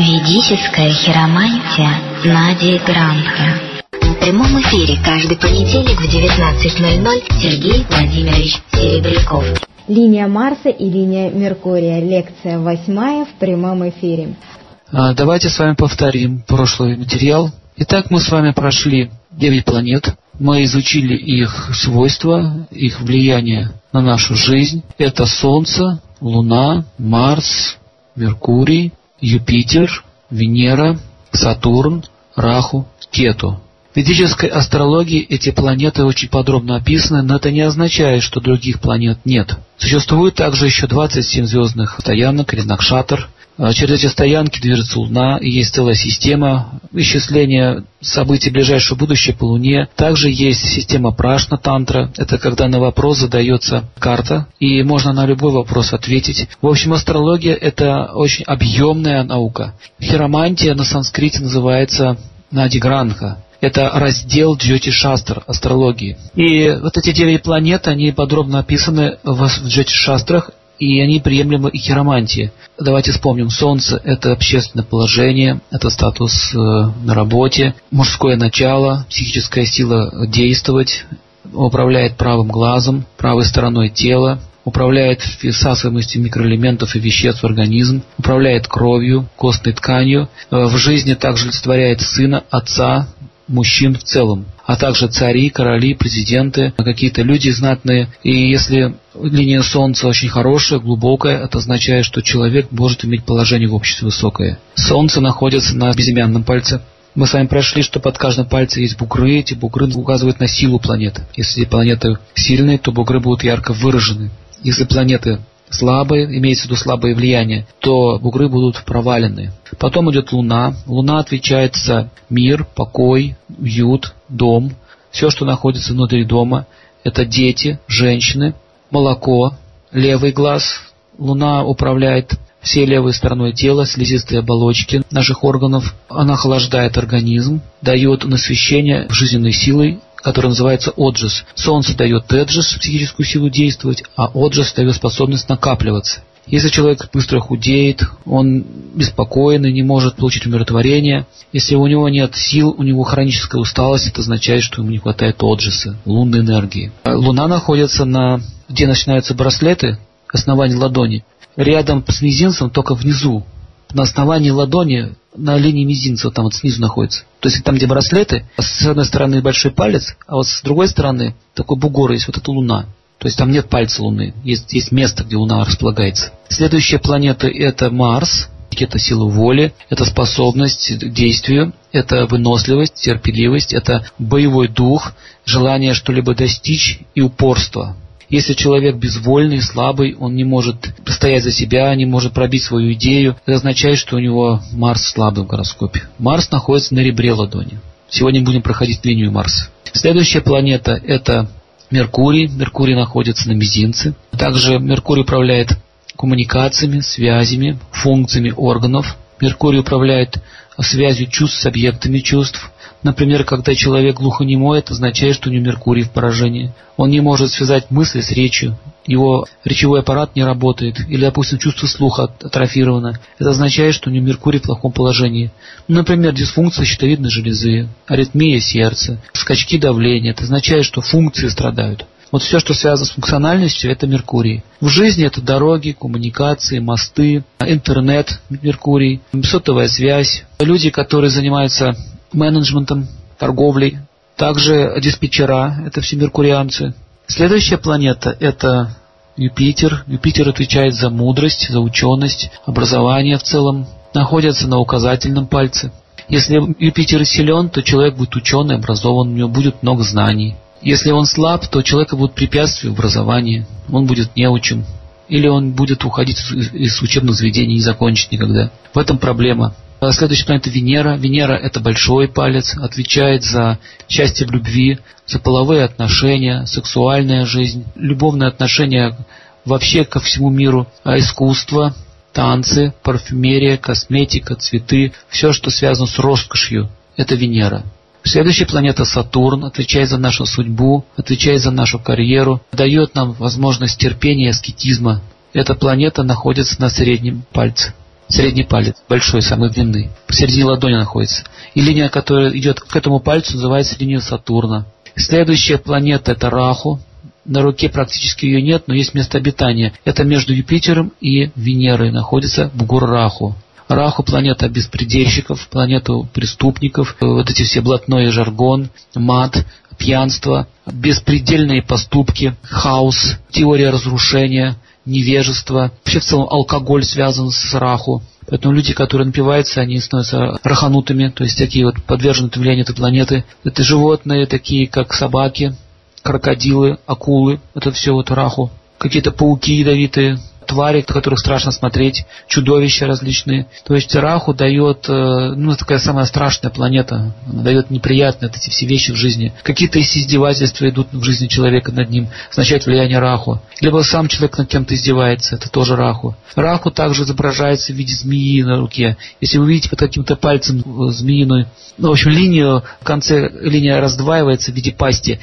Ведическая хиромантия Нади Гранха. В прямом эфире каждый понедельник в 19.00 Сергей Владимирович Серебряков. Линия Марса и линия Меркурия. Лекция восьмая в прямом эфире. А, давайте с вами повторим прошлый материал. Итак, мы с вами прошли 9 планет. Мы изучили их свойства, их влияние на нашу жизнь. Это Солнце, Луна, Марс, Меркурий, Юпитер, Венера, Сатурн, Раху, Кету. В ведической астрологии эти планеты очень подробно описаны, но это не означает, что других планет нет. Существует также еще 27 звездных стоянок или накшатр, через эти стоянки движется Луна, и есть целая система исчисления событий ближайшего будущего по Луне. Также есть система Прашна-тантра. Это когда на вопрос задается карта, и можно на любой вопрос ответить. В общем, астрология – это очень объемная наука. Хиромантия на санскрите называется Надигранха. Это раздел Джоти Шастр, астрологии. И вот эти девять планет, они подробно описаны в Джоти Шастрах, и они приемлемы и хиромантии. Давайте вспомним. Солнце – это общественное положение, это статус э, на работе, мужское начало, психическая сила действовать, управляет правым глазом, правой стороной тела, управляет всасываемостью микроэлементов и веществ в организм, управляет кровью, костной тканью, э, в жизни также олицетворяет сына, отца, мужчин в целом, а также цари, короли, президенты, какие-то люди знатные. И если линия Солнца очень хорошая, глубокая, это означает, что человек может иметь положение в обществе высокое. Солнце находится на безымянном пальце. Мы с вами прошли, что под каждым пальцем есть бугры. Эти бугры указывают на силу планеты. Если планеты сильные, то бугры будут ярко выражены. Если планеты слабые, имеется в виду слабое влияние, то бугры будут провалены. Потом идет Луна. Луна отвечает за мир, покой, уют, дом. Все, что находится внутри дома, это дети, женщины, молоко, левый глаз. Луна управляет всей левой стороной тела, слизистой оболочки наших органов. Она охлаждает организм, дает насыщение жизненной силой который называется отжис. Солнце дает теджис, психическую силу действовать, а отжис дает способность накапливаться. Если человек быстро худеет, он беспокоенный, не может получить умиротворение. Если у него нет сил, у него хроническая усталость, это означает, что ему не хватает отжиса, лунной энергии. Луна находится на... где начинаются браслеты, основание ладони. Рядом с мизинцем, только внизу, на основании ладони на линии мизинца, там вот снизу находится. То есть там, где браслеты, с одной стороны большой палец, а вот с другой стороны такой бугор есть, вот это луна. То есть там нет пальца Луны, есть, есть место, где Луна располагается. Следующая планета это Марс, это сила воли, это способность к действию, это выносливость, терпеливость, это боевой дух, желание что-либо достичь и упорство. Если человек безвольный, слабый, он не может постоять за себя, не может пробить свою идею, это означает, что у него Марс слабый в гороскопе. Марс находится на ребре ладони. Сегодня будем проходить линию Марса. Следующая планета – это Меркурий. Меркурий находится на мизинце. Также Меркурий управляет коммуникациями, связями, функциями органов. Меркурий управляет связью чувств с объектами чувств. Например, когда человек глухонемой, это означает, что у него Меркурий в поражении. Он не может связать мысли с речью, его речевой аппарат не работает, или, допустим, чувство слуха атрофировано. Это означает, что у него Меркурий в плохом положении. Например, дисфункция щитовидной железы, аритмия сердца, скачки давления. Это означает, что функции страдают. Вот все, что связано с функциональностью, это Меркурий. В жизни это дороги, коммуникации, мосты, интернет, Меркурий, сотовая связь. Люди, которые занимаются менеджментом, торговлей. Также диспетчера, это все меркурианцы. Следующая планета – это Юпитер. Юпитер отвечает за мудрость, за ученость, образование в целом. Находится на указательном пальце. Если Юпитер силен, то человек будет ученый, образован, у него будет много знаний. Если он слаб, то у человека будут препятствия в образовании, он будет неучим. Или он будет уходить из учебных заведений и не закончить никогда. В этом проблема. А следующая планета Венера. Венера – это большой палец, отвечает за счастье в любви, за половые отношения, сексуальная жизнь, любовные отношения вообще ко всему миру, а искусство, танцы, парфюмерия, косметика, цветы, все, что связано с роскошью – это Венера. Следующая планета Сатурн отвечает за нашу судьбу, отвечает за нашу карьеру, дает нам возможность терпения и аскетизма. Эта планета находится на среднем пальце. Средний палец, большой, самый длинный, посередине ладони находится. И линия, которая идет к этому пальцу, называется линия Сатурна. Следующая планета это Раху. На руке практически ее нет, но есть место обитания. Это между Юпитером и Венерой находится Бугур Раху. Раху планета беспредельщиков, планета преступников, вот эти все блатной жаргон, мат, пьянство, беспредельные поступки, хаос, теория разрушения, невежество. Вообще в целом алкоголь связан с раху. Поэтому люди, которые напиваются, они становятся раханутыми, то есть такие вот подвержены влиянию этой планеты. Это животные, такие как собаки, крокодилы, акулы. Это все вот раху. Какие-то пауки ядовитые, твари, которых страшно смотреть, чудовища различные. То есть Раху дает, э, ну, такая самая страшная планета, она дает неприятные эти все вещи в жизни. Какие-то издевательства идут в жизни человека над ним, означает влияние Раху. Либо сам человек над кем-то издевается, это тоже Раху. Раху также изображается в виде змеи на руке. Если вы видите под каким-то пальцем змеиную, ну, в общем, линию, в конце линия раздваивается в виде пасти.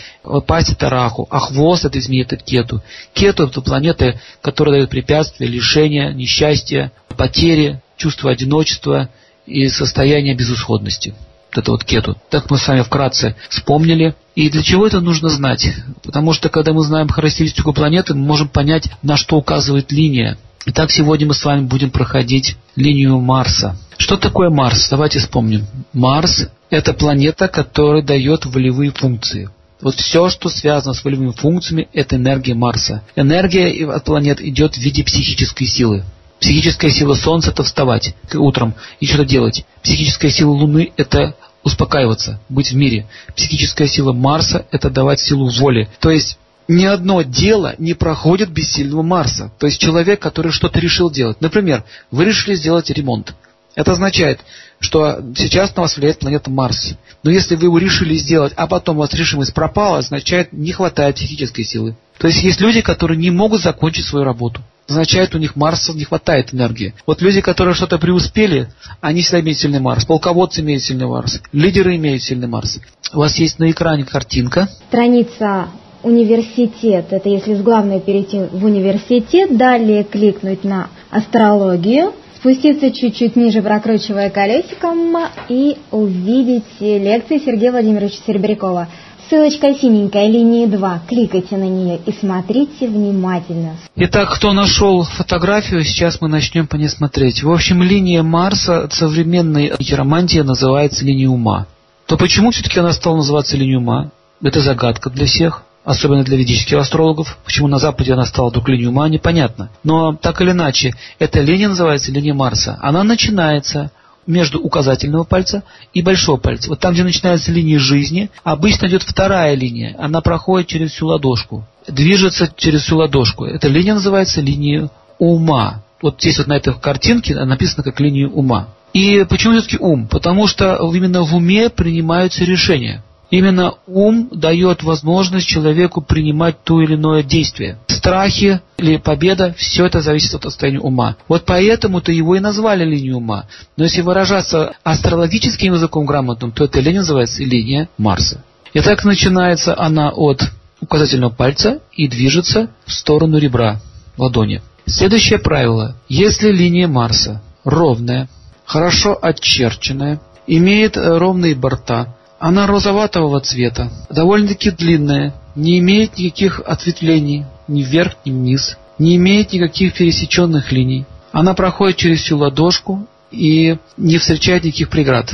Пасть это Раху, а хвост этой змеи это Кету. Кету это планета, которая дает препятствия препятствия, лишения, несчастья, потери, чувство одиночества и состояние безысходности. Вот это вот кету. Так мы с вами вкратце вспомнили. И для чего это нужно знать? Потому что когда мы знаем характеристику планеты, мы можем понять, на что указывает линия. Итак, сегодня мы с вами будем проходить линию Марса. Что такое Марс? Давайте вспомним. Марс – это планета, которая дает волевые функции. Вот все, что связано с волевыми функциями, это энергия Марса. Энергия от планет идет в виде психической силы. Психическая сила Солнца – это вставать утром и что-то делать. Психическая сила Луны – это успокаиваться, быть в мире. Психическая сила Марса – это давать силу воли. То есть ни одно дело не проходит без сильного Марса. То есть человек, который что-то решил делать. Например, вы решили сделать ремонт. Это означает, что сейчас на вас влияет планета Марс. Но если вы его решили сделать, а потом у вас решимость пропала, означает, не хватает психической силы. То есть есть люди, которые не могут закончить свою работу. Означает, у них Марса не хватает энергии. Вот люди, которые что-то преуспели, они всегда имеют сильный Марс. Полководцы имеют сильный Марс. Лидеры имеют сильный Марс. У вас есть на экране картинка. Страница университет. Это если с главной перейти в университет, далее кликнуть на астрологию – спуститься чуть-чуть ниже, прокручивая колесиком, и увидеть лекции Сергея Владимировича Серебрякова. Ссылочка синенькая, линии 2. Кликайте на нее и смотрите внимательно. Итак, кто нашел фотографию, сейчас мы начнем по ней смотреть. В общем, линия Марса современной хиромантии называется линией ума. То почему все-таки она стала называться линией ума? Это загадка для всех особенно для ведических астрологов. Почему на Западе она стала вдруг линией ума, непонятно. Но так или иначе, эта линия называется линия Марса. Она начинается между указательного пальца и большого пальца. Вот там, где начинается линия жизни, обычно идет вторая линия. Она проходит через всю ладошку, движется через всю ладошку. Эта линия называется линией ума. Вот здесь вот на этой картинке написано как линия ума. И почему все-таки ум? Потому что именно в уме принимаются решения. Именно ум дает возможность человеку принимать то или иное действие. Страхи или победа, все это зависит от состояния ума. Вот поэтому-то его и назвали линией ума. Но если выражаться астрологическим языком грамотным, то эта линия называется линия Марса. И так начинается она от указательного пальца и движется в сторону ребра ладони. Следующее правило. Если линия Марса ровная, хорошо очерченная, имеет ровные борта, она розоватого цвета, довольно-таки длинная, не имеет никаких ответвлений ни вверх, ни вниз, не имеет никаких пересеченных линий. Она проходит через всю ладошку и не встречает никаких преград.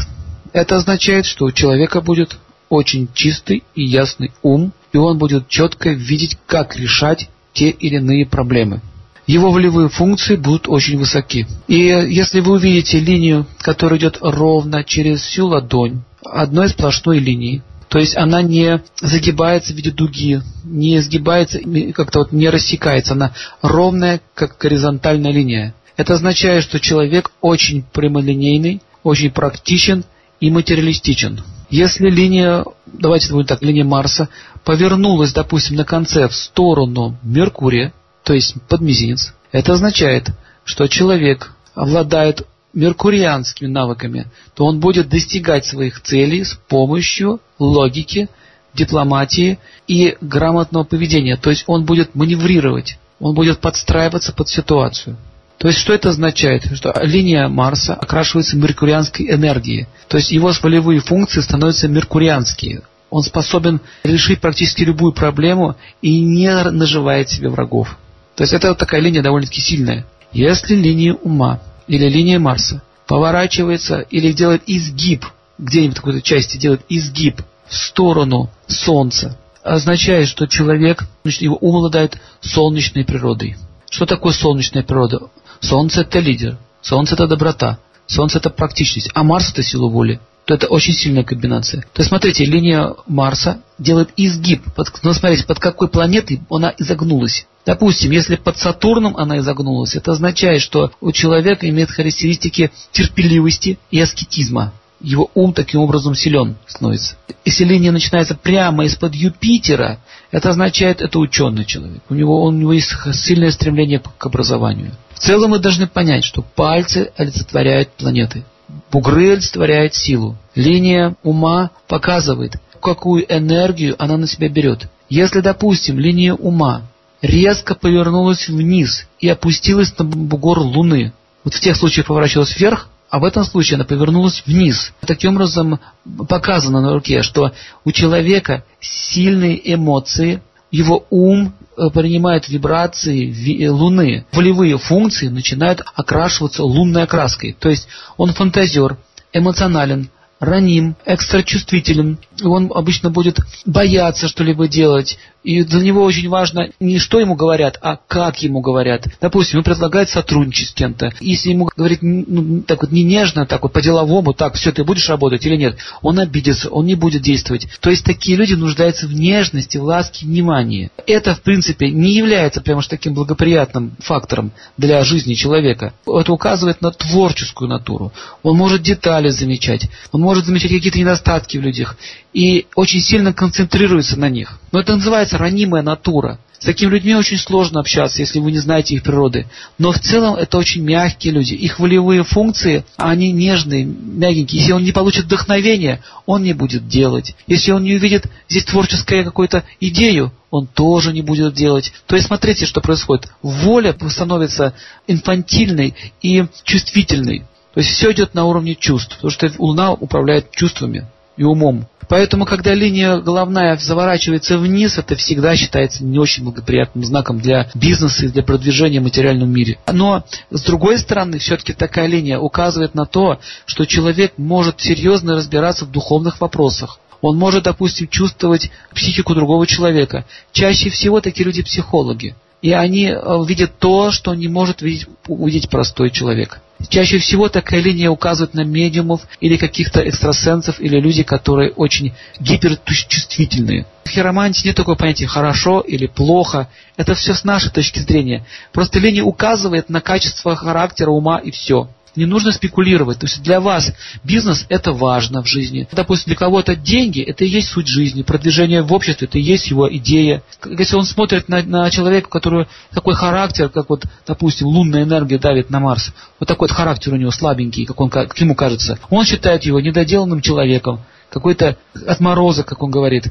Это означает, что у человека будет очень чистый и ясный ум, и он будет четко видеть, как решать те или иные проблемы. Его волевые функции будут очень высоки. И если вы увидите линию, которая идет ровно через всю ладонь, одной сплошной линии. То есть она не загибается в виде дуги, не сгибается, как-то вот не рассекается, она ровная, как горизонтальная линия. Это означает, что человек очень прямолинейный, очень практичен и материалистичен. Если линия, давайте будем так, линия Марса повернулась, допустим, на конце в сторону Меркурия, то есть под мизинец, это означает, что человек обладает меркурианскими навыками, то он будет достигать своих целей с помощью логики, дипломатии и грамотного поведения. То есть он будет маневрировать, он будет подстраиваться под ситуацию. То есть, что это означает? Что линия Марса окрашивается меркурианской энергией. То есть, его волевые функции становятся меркурианские. Он способен решить практически любую проблему и не наживает себе врагов. То есть, это вот такая линия довольно-таки сильная. Если линия ума или линия Марса поворачивается или делает изгиб, где-нибудь в какой-то части делает изгиб в сторону Солнца, означает, что человек, значит, его ум обладает солнечной природой. Что такое солнечная природа? Солнце это лидер, Солнце это доброта, Солнце это практичность, а Марс это сила воли. То это очень сильная комбинация. То есть, смотрите, линия Марса делает изгиб. Под, ну, смотрите, под какой планетой она изогнулась. Допустим, если под Сатурном она изогнулась, это означает, что у человека имеет характеристики терпеливости и аскетизма его ум таким образом силен становится. Если линия начинается прямо из-под Юпитера, это означает, это ученый человек. У него, у него есть сильное стремление к образованию. В целом мы должны понять, что пальцы олицетворяют планеты. Бугры олицетворяют силу. Линия ума показывает, какую энергию она на себя берет. Если, допустим, линия ума резко повернулась вниз и опустилась на бугор Луны, вот в тех случаях поворачивалась вверх, а в этом случае она повернулась вниз. Таким образом показано на руке, что у человека сильные эмоции, его ум э, принимает вибрации э, Луны. Волевые функции начинают окрашиваться лунной окраской. То есть он фантазер, эмоционален, раним, экстрачувствителен. Он обычно будет бояться что-либо делать. И для него очень важно не что ему говорят, а как ему говорят. Допустим, ему предлагают сотрудничать с кем-то. Если ему говорить ну, так вот не нежно, так вот по-деловому, так, все, ты будешь работать или нет, он обидится, он не будет действовать. То есть такие люди нуждаются в нежности, в ласке, внимании. Это, в принципе, не является прямо уж таким благоприятным фактором для жизни человека. Это указывает на творческую натуру. Он может детали замечать, он может замечать какие-то недостатки в людях и очень сильно концентрируется на них. Но это называется ранимая натура. С такими людьми очень сложно общаться, если вы не знаете их природы. Но в целом это очень мягкие люди. Их волевые функции, они нежные, мягенькие. Если он не получит вдохновения, он не будет делать. Если он не увидит здесь творческую какую-то идею, он тоже не будет делать. То есть смотрите, что происходит. Воля становится инфантильной и чувствительной. То есть все идет на уровне чувств, потому что Луна управляет чувствами и умом. Поэтому, когда линия головная заворачивается вниз, это всегда считается не очень благоприятным знаком для бизнеса и для продвижения в материальном мире. Но, с другой стороны, все-таки такая линия указывает на то, что человек может серьезно разбираться в духовных вопросах. Он может, допустим, чувствовать психику другого человека. Чаще всего такие люди психологи. И они э, видят то, что не может видеть, увидеть простой человек. Чаще всего такая линия указывает на медиумов или каких-то экстрасенсов или люди, которые очень гиперчувствительные. В хиромантии нет такого понятия «хорошо» или «плохо». Это все с нашей точки зрения. Просто линия указывает на качество характера, ума и все. Не нужно спекулировать. То есть для вас бизнес это важно в жизни. Допустим, для кого-то деньги это и есть суть жизни. Продвижение в обществе это и есть его идея. Если он смотрит на, на человека, который такой характер, как вот, допустим, лунная энергия давит на Марс, вот такой вот характер у него слабенький, как, он, как ему кажется, он считает его недоделанным человеком, какой-то отморозок, как он говорит.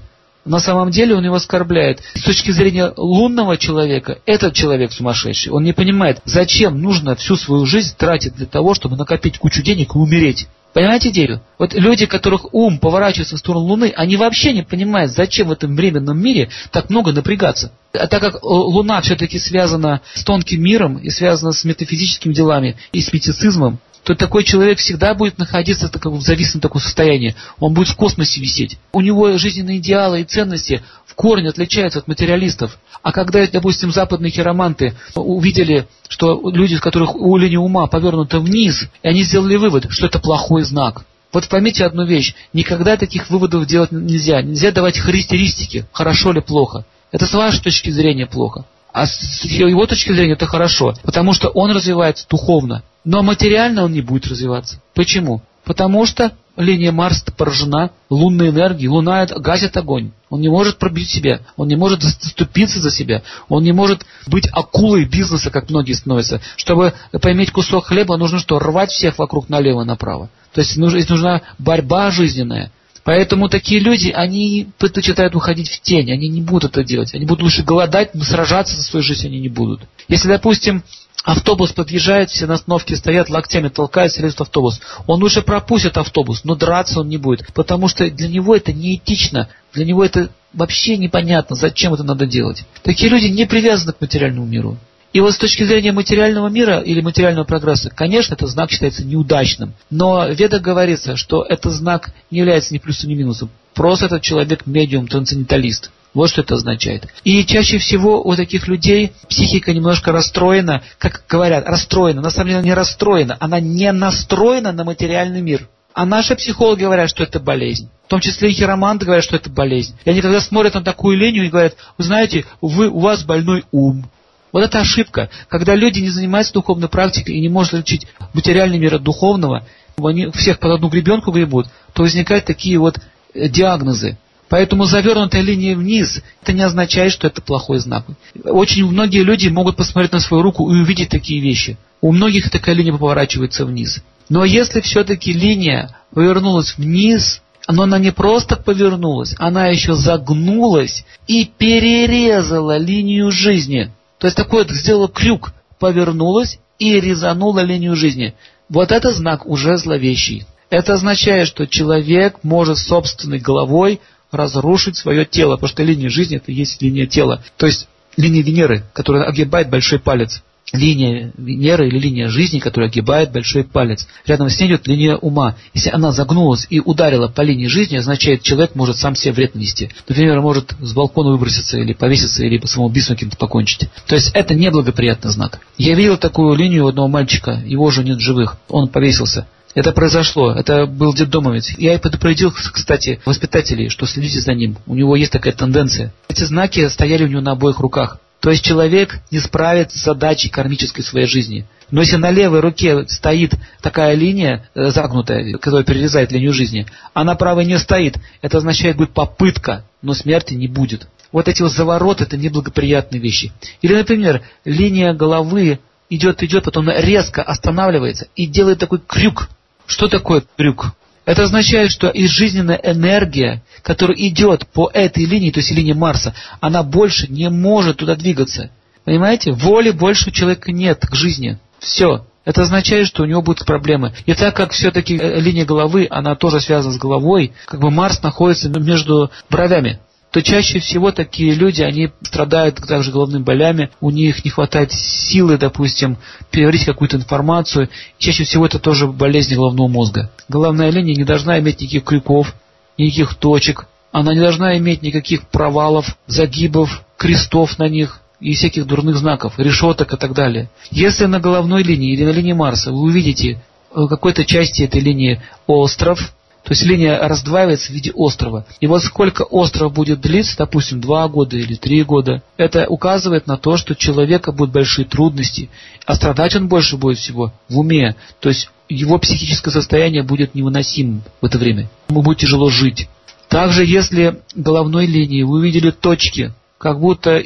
На самом деле он его оскорбляет. С точки зрения лунного человека, этот человек сумасшедший. Он не понимает, зачем нужно всю свою жизнь тратить для того, чтобы накопить кучу денег и умереть. Понимаете идею? Вот люди, которых ум поворачивается в сторону Луны, они вообще не понимают, зачем в этом временном мире так много напрягаться. А так как Луна все-таки связана с тонким миром и связана с метафизическими делами и с мистицизмом, то такой человек всегда будет находиться в зависимом таком состоянии. Он будет в космосе висеть. У него жизненные идеалы и ценности в корне отличаются от материалистов. А когда, допустим, западные хироманты увидели, что люди, у которых у линии ума повернута вниз, и они сделали вывод, что это плохой знак. Вот поймите одну вещь. Никогда таких выводов делать нельзя. Нельзя давать характеристики, хорошо или плохо. Это с вашей точки зрения плохо. А с его точки зрения это хорошо, потому что он развивается духовно. Но материально он не будет развиваться. Почему? Потому что линия Марса поражена лунной энергией. Луна гасит огонь. Он не может пробить себя. Он не может заступиться за себя. Он не может быть акулой бизнеса, как многие становятся. Чтобы поиметь кусок хлеба, нужно что? Рвать всех вокруг налево и направо. То есть нужна борьба жизненная. Поэтому такие люди, они предпочитают уходить в тень, они не будут это делать. Они будут лучше голодать, но сражаться за свою жизнь они не будут. Если, допустим, Автобус подъезжает, все на остановке стоят, локтями толкаются, лезут в автобус. Он лучше пропустит автобус, но драться он не будет, потому что для него это неэтично, для него это вообще непонятно, зачем это надо делать. Такие люди не привязаны к материальному миру. И вот с точки зрения материального мира или материального прогресса, конечно, этот знак считается неудачным. Но в Ведах говорится, что этот знак не является ни плюсом, ни минусом. Просто этот человек медиум, трансценденталист. Вот что это означает. И чаще всего у таких людей психика немножко расстроена, как говорят, расстроена. На самом деле она не расстроена, она не настроена на материальный мир. А наши психологи говорят, что это болезнь. В том числе и хироманты говорят, что это болезнь. И они когда смотрят на такую линию и говорят, вы знаете, вы, у вас больной ум. Вот это ошибка. Когда люди не занимаются духовной практикой и не могут отличить материальный мир от духовного, они всех под одну гребенку гребут, то возникают такие вот э, диагнозы. Поэтому завернутая линия вниз, это не означает, что это плохой знак. Очень многие люди могут посмотреть на свою руку и увидеть такие вещи. У многих такая линия поворачивается вниз. Но если все-таки линия повернулась вниз, но она не просто повернулась, она еще загнулась и перерезала линию жизни. То есть такой вот сделала крюк, повернулась и резанула линию жизни. Вот это знак уже зловещий. Это означает, что человек может собственной головой разрушить свое тело, потому что линия жизни это и есть линия тела. То есть линия Венеры, которая огибает большой палец. Линия Венеры или линия жизни, которая огибает большой палец. Рядом с ней идет линия ума. Если она загнулась и ударила по линии жизни, означает, человек может сам себе вред нанести. Например, может с балкона выброситься или повеситься, или по самоубийству каким-то покончить. То есть это неблагоприятный знак. Я видел такую линию у одного мальчика, его уже нет живых. Он повесился. Это произошло, это был детдомовец. Я и предупредил, кстати, воспитателей, что следите за ним. У него есть такая тенденция. Эти знаки стояли у него на обоих руках. То есть человек не справится с задачей кармической своей жизни. Но если на левой руке стоит такая линия э, загнутая, которая перерезает линию жизни, а на правой не стоит, это означает будет попытка, но смерти не будет. Вот эти вот завороты – это неблагоприятные вещи. Или, например, линия головы идет, идет, потом резко останавливается и делает такой крюк что такое трюк? Это означает, что и жизненная энергия, которая идет по этой линии, то есть линии Марса, она больше не может туда двигаться. Понимаете? Воли больше у человека нет к жизни. Все. Это означает, что у него будут проблемы. И так как все-таки э, линия головы, она тоже связана с головой, как бы Марс находится между бровями то чаще всего такие люди, они страдают также головными болями, у них не хватает силы, допустим, переварить какую-то информацию. Чаще всего это тоже болезнь головного мозга. Головная линия не должна иметь никаких крюков, никаких точек, она не должна иметь никаких провалов, загибов, крестов на них и всяких дурных знаков, решеток и так далее. Если на головной линии или на линии Марса вы увидите в какой-то части этой линии остров, то есть линия раздваивается в виде острова. И вот сколько остров будет длиться, допустим, два года или три года, это указывает на то, что у человека будут большие трудности, а страдать он больше будет всего в уме. То есть его психическое состояние будет невыносимым в это время. Ему будет тяжело жить. Также, если головной линии вы увидели точки, как будто э,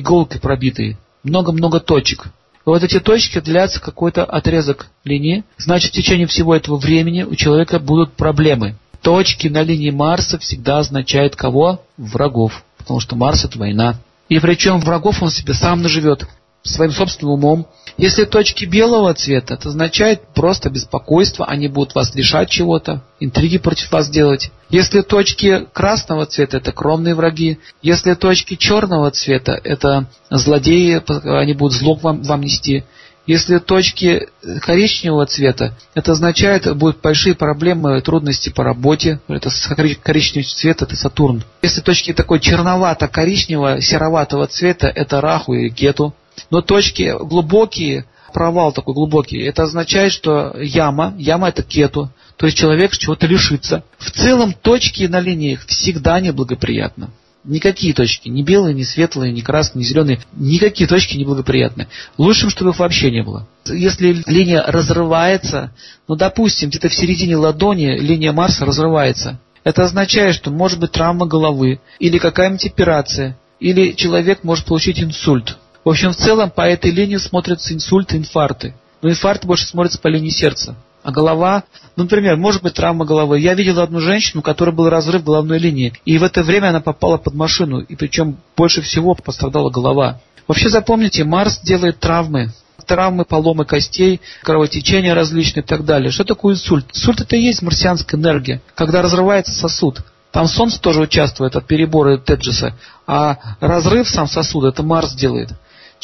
иголкой пробитые, много-много точек, вот эти точки длятся какой-то отрезок линии, значит в течение всего этого времени у человека будут проблемы. Точки на линии Марса всегда означают кого? Врагов. Потому что Марс это война. И причем врагов он себе сам наживет своим собственным умом. Если точки белого цвета, это означает просто беспокойство, они будут вас лишать чего-то, интриги против вас делать. Если точки красного цвета, это кромные враги. Если точки черного цвета, это злодеи, они будут зло вам, вам нести. Если точки коричневого цвета, это означает, будут большие проблемы, трудности по работе. Это коричневый цвет, это Сатурн. Если точки такой черновато-коричневого, сероватого цвета, это Раху и Кету. Но точки глубокие, провал такой глубокий, это означает, что яма, яма это кету, то есть человек чего-то лишится. В целом точки на линиях всегда неблагоприятны. Никакие точки, ни белые, ни светлые, ни красные, ни зеленые, никакие точки неблагоприятны. Лучшим, чтобы их вообще не было. Если линия разрывается, ну, допустим, где-то в середине ладони линия Марса разрывается, это означает, что может быть травма головы, или какая-нибудь операция, или человек может получить инсульт. В общем, в целом по этой линии смотрятся инсульты, инфаркты. Но инфаркт больше смотрится по линии сердца. А голова, ну, например, может быть травма головы. Я видел одну женщину, у которой был разрыв головной линии. И в это время она попала под машину. И причем больше всего пострадала голова. Вообще запомните, Марс делает травмы. травмы, поломы костей, кровотечения различные и так далее. Что такое инсульт? Инсульт это и есть марсианская энергия, когда разрывается сосуд. Там Солнце тоже участвует от перебора Теджеса, а разрыв сам сосуда это Марс делает.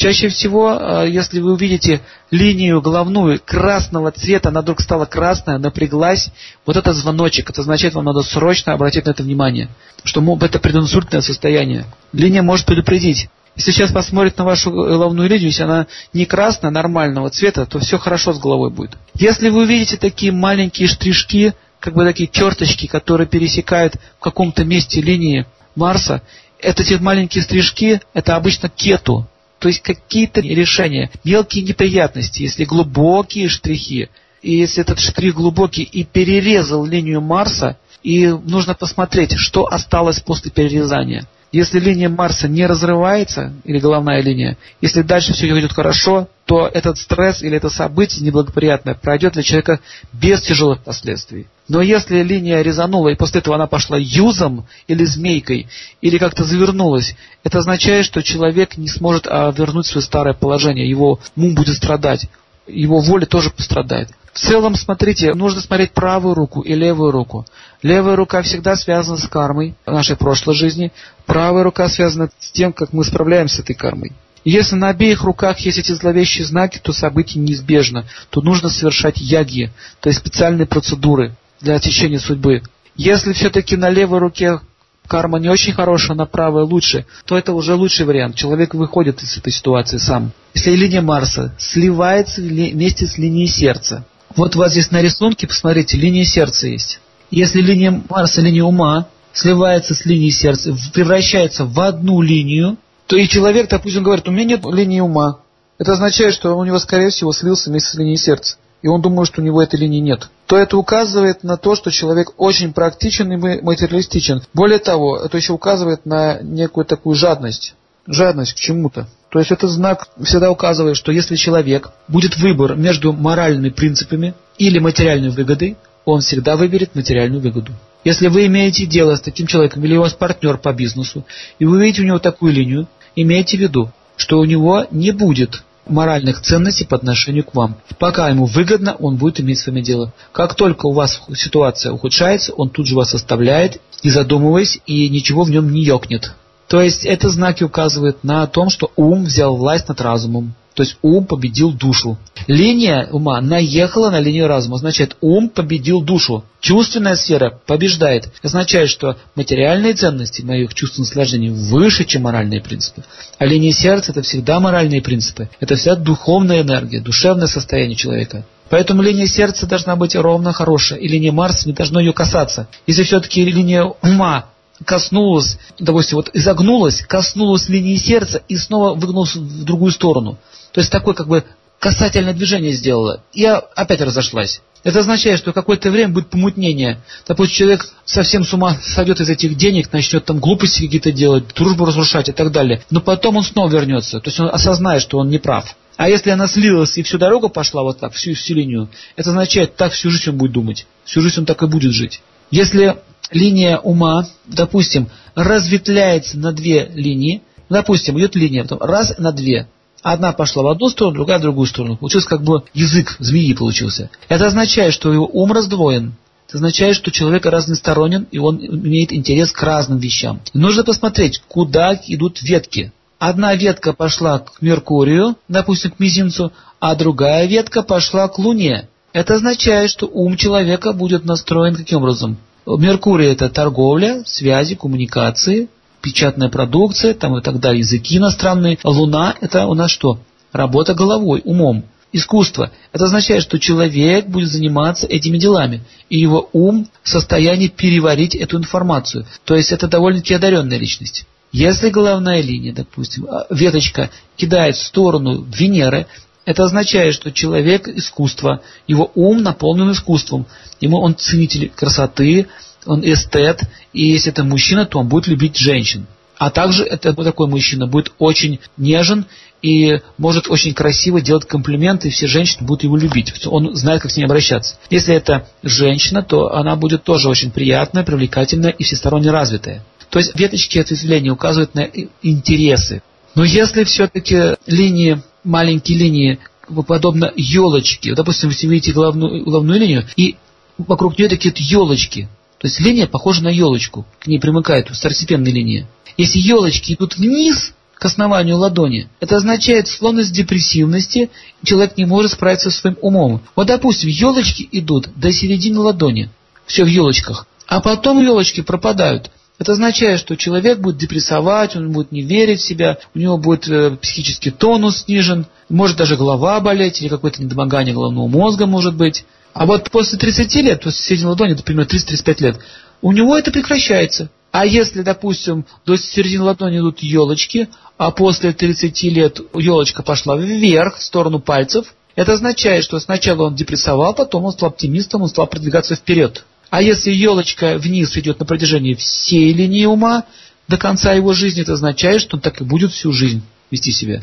Чаще всего, э, если вы увидите линию головную красного цвета, она вдруг стала красная, напряглась, вот это звоночек, это означает, вам надо срочно обратить на это внимание, что это прединсультное состояние. Линия может предупредить. Если сейчас посмотреть на вашу головную линию, если она не красная, нормального цвета, то все хорошо с головой будет. Если вы увидите такие маленькие штришки, как бы такие черточки, которые пересекают в каком-то месте линии Марса, это те маленькие стрижки, это обычно кету, то есть какие-то решения, мелкие неприятности, если глубокие штрихи, и если этот штрих глубокий и перерезал линию Марса, и нужно посмотреть, что осталось после перерезания. Если линия Марса не разрывается, или головная линия, если дальше все идет хорошо, то этот стресс или это событие неблагоприятное пройдет для человека без тяжелых последствий. Но если линия резанула, и после этого она пошла юзом или змейкой, или как-то завернулась, это означает, что человек не сможет а, вернуть свое старое положение, его ум будет страдать, его воля тоже пострадает. В целом, смотрите, нужно смотреть правую руку и левую руку. Левая рука всегда связана с кармой нашей прошлой жизни, правая рука связана с тем, как мы справляемся с этой кармой. Если на обеих руках есть эти зловещие знаки, то событие неизбежно. То нужно совершать яги, то есть специальные процедуры для отсечения судьбы. Если все-таки на левой руке карма не очень хорошая, на правой лучше, то это уже лучший вариант. Человек выходит из этой ситуации сам. Если линия Марса сливается вместе с линией сердца, вот у вас здесь на рисунке, посмотрите, линия сердца есть. Если линия Марса, линия ума, сливается с линией сердца, превращается в одну линию, то и человек, допустим, говорит, у меня нет линии ума. Это означает, что у него, скорее всего, слился вместе с линией сердца. И он думает, что у него этой линии нет. То это указывает на то, что человек очень практичен и материалистичен. Более того, это еще указывает на некую такую жадность. Жадность к чему-то. То есть это знак всегда указывает, что если человек будет выбор между моральными принципами или материальной выгодой, он всегда выберет материальную выгоду. Если вы имеете дело с таким человеком или у вас партнер по бизнесу, и вы видите у него такую линию, имейте в виду, что у него не будет моральных ценностей по отношению к вам. Пока ему выгодно, он будет иметь с вами дело. Как только у вас ситуация ухудшается, он тут же вас оставляет, не задумываясь, и ничего в нем не ёкнет. То есть это знаки указывают на том, что ум взял власть над разумом. То есть ум победил душу. Линия ума наехала на линию разума. Означает, ум победил душу. Чувственная сфера побеждает. Означает, что материальные ценности моих чувственных сложений выше, чем моральные принципы. А линия сердца это всегда моральные принципы. Это вся духовная энергия, душевное состояние человека. Поэтому линия сердца должна быть ровно хорошая, и линия Марса не должно ее касаться. Если все-таки линия ума коснулась, допустим, вот изогнулась, коснулась линии сердца и снова выгнулась в другую сторону. То есть такое как бы касательное движение сделала. И опять разошлась. Это означает, что какое-то время будет помутнение. Допустим, человек совсем с ума сойдет из этих денег, начнет там глупости какие-то делать, дружбу разрушать и так далее. Но потом он снова вернется. То есть он осознает, что он не прав. А если она слилась и всю дорогу пошла вот так, всю, всю линию, это означает, так всю жизнь он будет думать. Всю жизнь он так и будет жить. Если линия ума, допустим, разветвляется на две линии, допустим, идет линия, потом раз на две, Одна пошла в одну сторону, другая в другую сторону. Получился как бы язык змеи получился. Это означает, что его ум раздвоен. Это означает, что человек разносторонен, и он имеет интерес к разным вещам. И нужно посмотреть, куда идут ветки. Одна ветка пошла к Меркурию, допустим, к мизинцу, а другая ветка пошла к Луне. Это означает, что ум человека будет настроен каким образом? Меркурий это торговля, связи, коммуникации, печатная продукция там и так далее, языки иностранные. Луна это у нас что? Работа головой, умом. Искусство. Это означает, что человек будет заниматься этими делами, и его ум в состоянии переварить эту информацию. То есть это довольно-таки одаренная личность. Если головная линия, допустим, а, веточка кидает в сторону Венеры, это означает, что человек искусства, его ум наполнен искусством. Ему он ценитель красоты, он эстет, и если это мужчина, то он будет любить женщин. А также это, такой мужчина будет очень нежен и может очень красиво делать комплименты, и все женщины будут его любить. Он знает, как с ней обращаться. Если это женщина, то она будет тоже очень приятная, привлекательная и всесторонне развитая. То есть веточки ответвления указывают на интересы. Но если все-таки линии, маленькие линии подобно елочке. Допустим, вы видите главную, главную линию, и вокруг нее такие елочки. То есть линия похожа на елочку, к ней примыкает второстепенная линия. Если елочки идут вниз, к основанию ладони, это означает склонность депрессивности, человек не может справиться со своим умом. Вот, допустим, елочки идут до середины ладони, все в елочках, а потом елочки пропадают. Это означает, что человек будет депрессовать, он будет не верить в себя, у него будет э, психический тонус снижен, может даже голова болеть или какое-то недомогание головного мозга может быть. А вот после 30 лет, после середины ладони, это примерно 30-35 лет, у него это прекращается. А если, допустим, до середины ладони идут елочки, а после 30 лет елочка пошла вверх, в сторону пальцев, это означает, что сначала он депрессовал, потом он стал оптимистом, он стал продвигаться вперед. А если елочка вниз идет на протяжении всей линии ума, до конца его жизни, это означает, что он так и будет всю жизнь вести себя.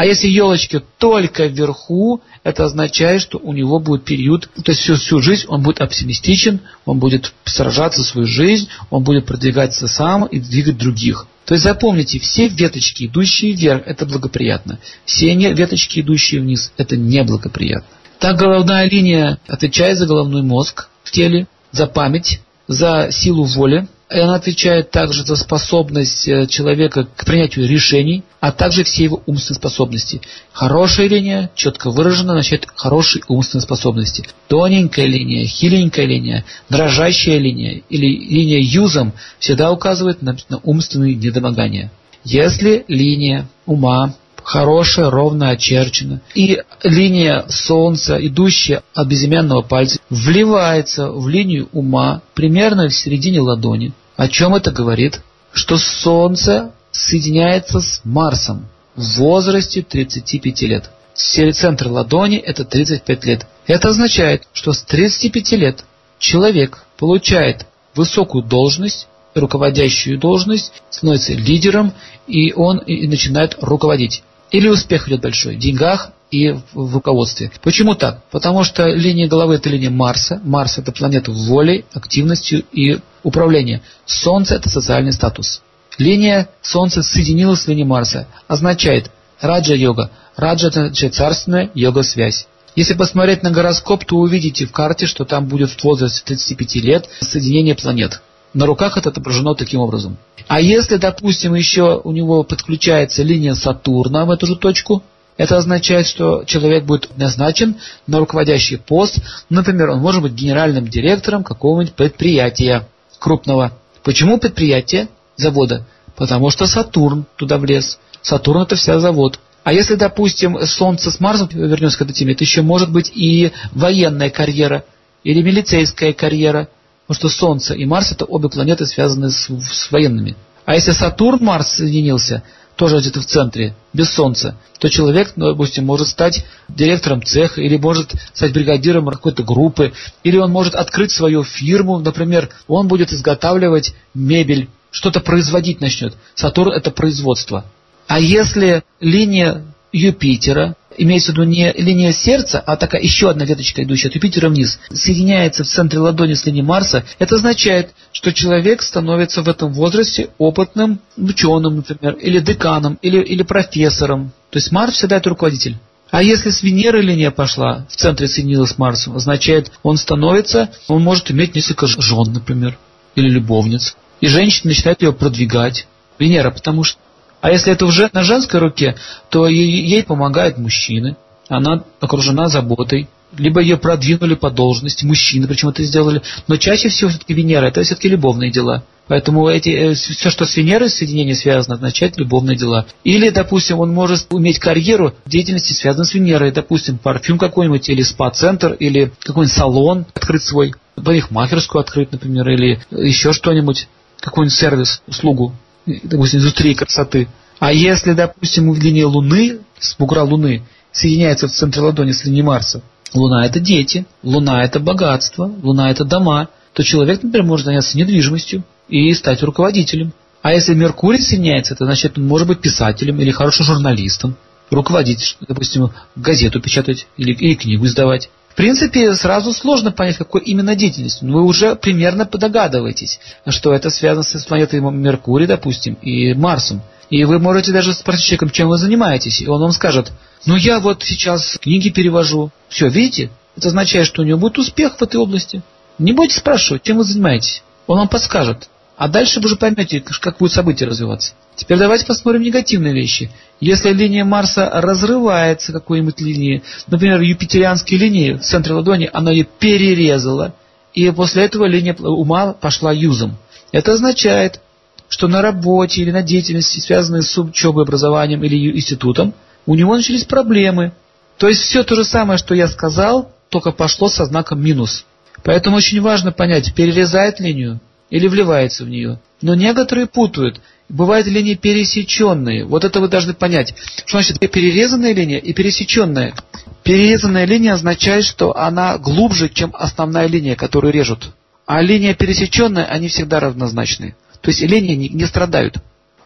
А если елочки только вверху, это означает, что у него будет период, то есть всю, всю жизнь он будет оптимистичен, он будет сражаться свою жизнь, он будет продвигаться сам и двигать других. То есть запомните, все веточки, идущие вверх, это благоприятно. Все веточки, идущие вниз, это неблагоприятно. Так головная линия отвечает за головной мозг в теле, за память, за силу воли. И она отвечает также за способность э, человека к принятию решений, а также все его умственные способности. Хорошая линия, четко выражена, значит хорошие умственные способности. Тоненькая линия, хиленькая линия, дрожащая линия или линия юзом всегда указывает на, умственные недомогания. Если линия ума хорошая, ровно очерчена. И линия Солнца, идущая от безымянного пальца, вливается в линию ума примерно в середине ладони. О чем это говорит? Что Солнце соединяется с Марсом в возрасте 35 лет. Центр ладони – это 35 лет. Это означает, что с 35 лет человек получает высокую должность, руководящую должность, становится лидером, и он и начинает руководить. Или успех идет большой в деньгах и в руководстве. Почему так? Потому что линия головы это линия Марса. Марс это планета волей, активностью и управления. Солнце это социальный статус. Линия Солнца соединилась с линией Марса. Означает раджа-йога. Раджа это царственная йога-связь. Если посмотреть на гороскоп, то увидите в карте, что там будет в возрасте 35 лет соединение планет. На руках это отображено таким образом. А если, допустим, еще у него подключается линия Сатурна в эту же точку, это означает, что человек будет назначен на руководящий пост. Например, он может быть генеральным директором какого-нибудь предприятия крупного. Почему предприятие завода? Потому что Сатурн туда влез. Сатурн это вся завод. А если, допустим, Солнце с Марсом, вернемся к этой теме, это еще может быть и военная карьера, или милицейская карьера – Потому что Солнце и Марс это обе планеты связаны с, с военными. А если Сатурн, Марс соединился, тоже где-то в центре, без Солнца, то человек, ну, допустим, может стать директором цеха, или может стать бригадиром какой-то группы, или он может открыть свою фирму, например, он будет изготавливать мебель, что-то производить начнет. Сатурн это производство. А если линия Юпитера, имеется в виду не линия сердца, а такая еще одна веточка, идущая от Юпитера вниз, соединяется в центре ладони с линией Марса, это означает, что человек становится в этом возрасте опытным ученым, например, или деканом, или, или профессором. То есть Марс всегда это руководитель. А если с Венеры линия пошла, в центре соединилась с Марсом, означает, он становится, он может иметь несколько жен, например, или любовниц. И женщина начинает ее продвигать. Венера, потому что а если это уже на женской руке, то ей, помогают мужчины. Она окружена заботой. Либо ее продвинули по должности, мужчины причем это сделали. Но чаще всего все-таки Венера, это все-таки любовные дела. Поэтому эти, э, все, что с Венерой соединение связано, означает любовные дела. Или, допустим, он может иметь карьеру в деятельности, связанной с Венерой. Допустим, парфюм какой-нибудь, или спа-центр, или какой-нибудь салон открыть свой, парикмахерскую открыть, например, или еще что-нибудь, какой-нибудь сервис, услугу допустим, индустрии красоты. А если, допустим, линия Луны, с бугра Луны, соединяется в центре ладони с линией Марса, Луна это дети, Луна это богатство, Луна это дома, то человек, например, может заняться недвижимостью и стать руководителем. А если Меркурий соединяется, это значит, он может быть писателем или хорошим журналистом, руководить, допустим, газету печатать или, или книгу издавать. В принципе, сразу сложно понять, какой именно деятельность. Но вы уже примерно догадываетесь, что это связано с планетой Меркурий, допустим, и Марсом. И вы можете даже спросить человека, чем вы занимаетесь, и он вам скажет, ну я вот сейчас книги перевожу. Все, видите? Это означает, что у него будет успех в этой области. Не будете спрашивать, чем вы занимаетесь. Он вам подскажет. А дальше вы уже поймете, как будут события развиваться. Теперь давайте посмотрим негативные вещи. Если линия Марса разрывается какой-нибудь линией, например, юпитерианские линии в центре ладони, она ее перерезала, и после этого линия ума пошла юзом. Это означает, что на работе или на деятельности, связанной с учебой, образованием или институтом, у него начались проблемы. То есть все то же самое, что я сказал, только пошло со знаком минус. Поэтому очень важно понять, перерезает линию или вливается в нее. Но некоторые путают. Бывают линии пересеченные. Вот это вы должны понять. Что значит перерезанная линия и пересеченная? Перерезанная линия означает, что она глубже, чем основная линия, которую режут. А линия пересеченная, они всегда равнозначны. То есть линии не, не страдают.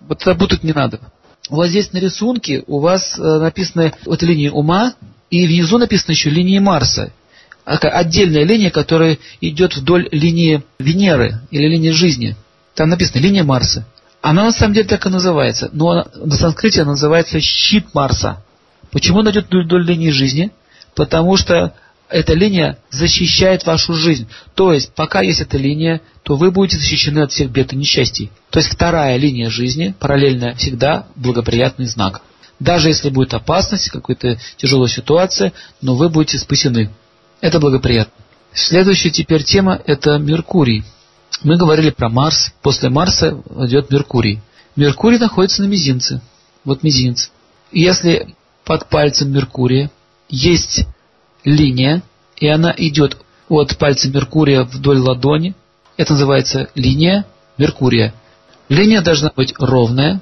Вот это путать не надо. У вас здесь на рисунке у вас э, написаны вот линии ума, и внизу написано еще линии Марса. Отдельная линия, которая идет вдоль линии Венеры или линии жизни. Там написано линия Марса. Она на самом деле так и называется, но на санскрите она называется щит Марса. Почему она идет вдоль, линии жизни? Потому что эта линия защищает вашу жизнь. То есть, пока есть эта линия, то вы будете защищены от всех бед и несчастий. То есть, вторая линия жизни, параллельная, всегда благоприятный знак. Даже если будет опасность, какая-то тяжелая ситуация, но вы будете спасены. Это благоприятно. Следующая теперь тема – это Меркурий. Мы говорили про Марс. После Марса идет Меркурий. Меркурий находится на мизинце. Вот мизинец. И если под пальцем Меркурия есть линия, и она идет от пальца Меркурия вдоль ладони. Это называется линия Меркурия. Линия должна быть ровная,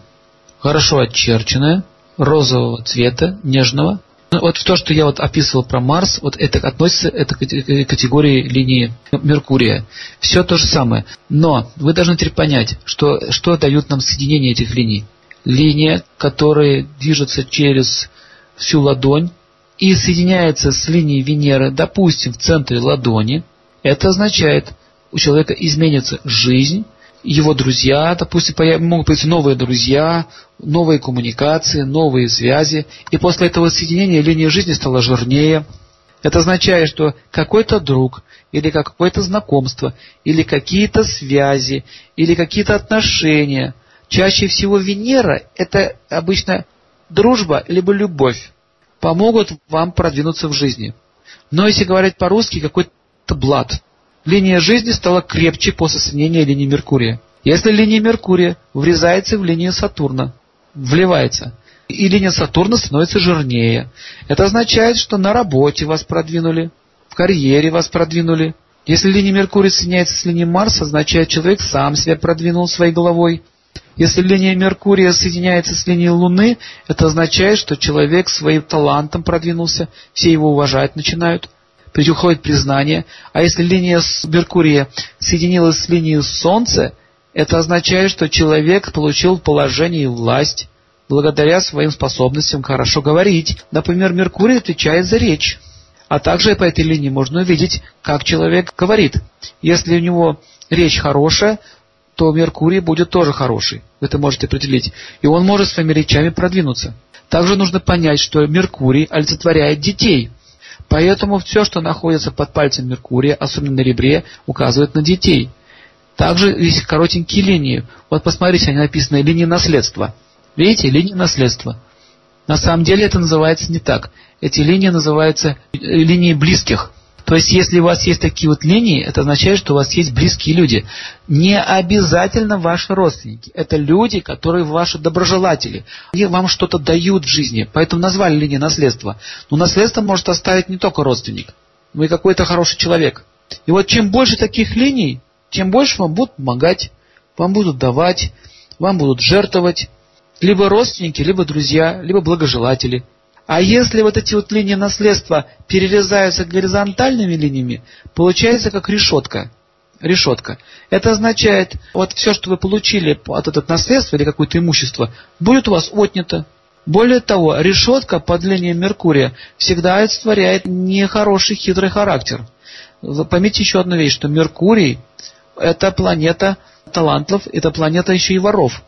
хорошо очерченная, розового цвета, нежного. Вот то, что я вот описывал про Марс, вот это относится это к категории линии Меркурия. Все то же самое. Но вы должны теперь понять, что, что дают нам соединение этих линий. Линия, которая движется через всю ладонь, и соединяется с линией Венеры, допустим, в центре ладони, это означает, у человека изменится жизнь, его друзья, допустим, могут появиться новые друзья, новые коммуникации, новые связи, и после этого соединения линия жизни стала жирнее. Это означает, что какой-то друг, или какое-то знакомство, или какие-то связи, или какие-то отношения. Чаще всего Венера – это обычно дружба, либо любовь помогут вам продвинуться в жизни. Но если говорить по-русски, какой-то блат. Линия жизни стала крепче после соединения линии Меркурия. Если линия Меркурия врезается в линию Сатурна, вливается, и линия Сатурна становится жирнее, это означает, что на работе вас продвинули, в карьере вас продвинули. Если линия Меркурия соединяется с линией Марса, означает, человек сам себя продвинул своей головой. Если линия Меркурия соединяется с линией Луны, это означает, что человек своим талантом продвинулся, все его уважать начинают, приходит признание. А если линия Меркурия соединилась с линией Солнца, это означает, что человек получил положение и власть благодаря своим способностям хорошо говорить. Например, Меркурий отвечает за речь. А также по этой линии можно увидеть, как человек говорит. Если у него речь хорошая, то Меркурий будет тоже хороший. Вы это можете определить. И он может своими речами продвинуться. Также нужно понять, что Меркурий олицетворяет детей. Поэтому все, что находится под пальцем Меркурия, особенно на ребре, указывает на детей. Также есть коротенькие линии. Вот посмотрите, они написаны линии наследства. Видите, линии наследства. На самом деле это называется не так. Эти линии называются линии близких. То есть, если у вас есть такие вот линии, это означает, что у вас есть близкие люди. Не обязательно ваши родственники. Это люди, которые ваши доброжелатели. Они вам что-то дают в жизни. Поэтому назвали линии наследства. Но наследство может оставить не только родственник, но и какой-то хороший человек. И вот чем больше таких линий, тем больше вам будут помогать, вам будут давать, вам будут жертвовать. Либо родственники, либо друзья, либо благожелатели. А если вот эти вот линии наследства перерезаются горизонтальными линиями, получается как решетка. Решетка. Это означает, вот все, что вы получили от этого наследства или какое-то имущество, будет у вас отнято. Более того, решетка под линией Меркурия всегда олицетворяет нехороший хитрый характер. Поймите еще одну вещь, что Меркурий – это планета талантов, это планета еще и воров.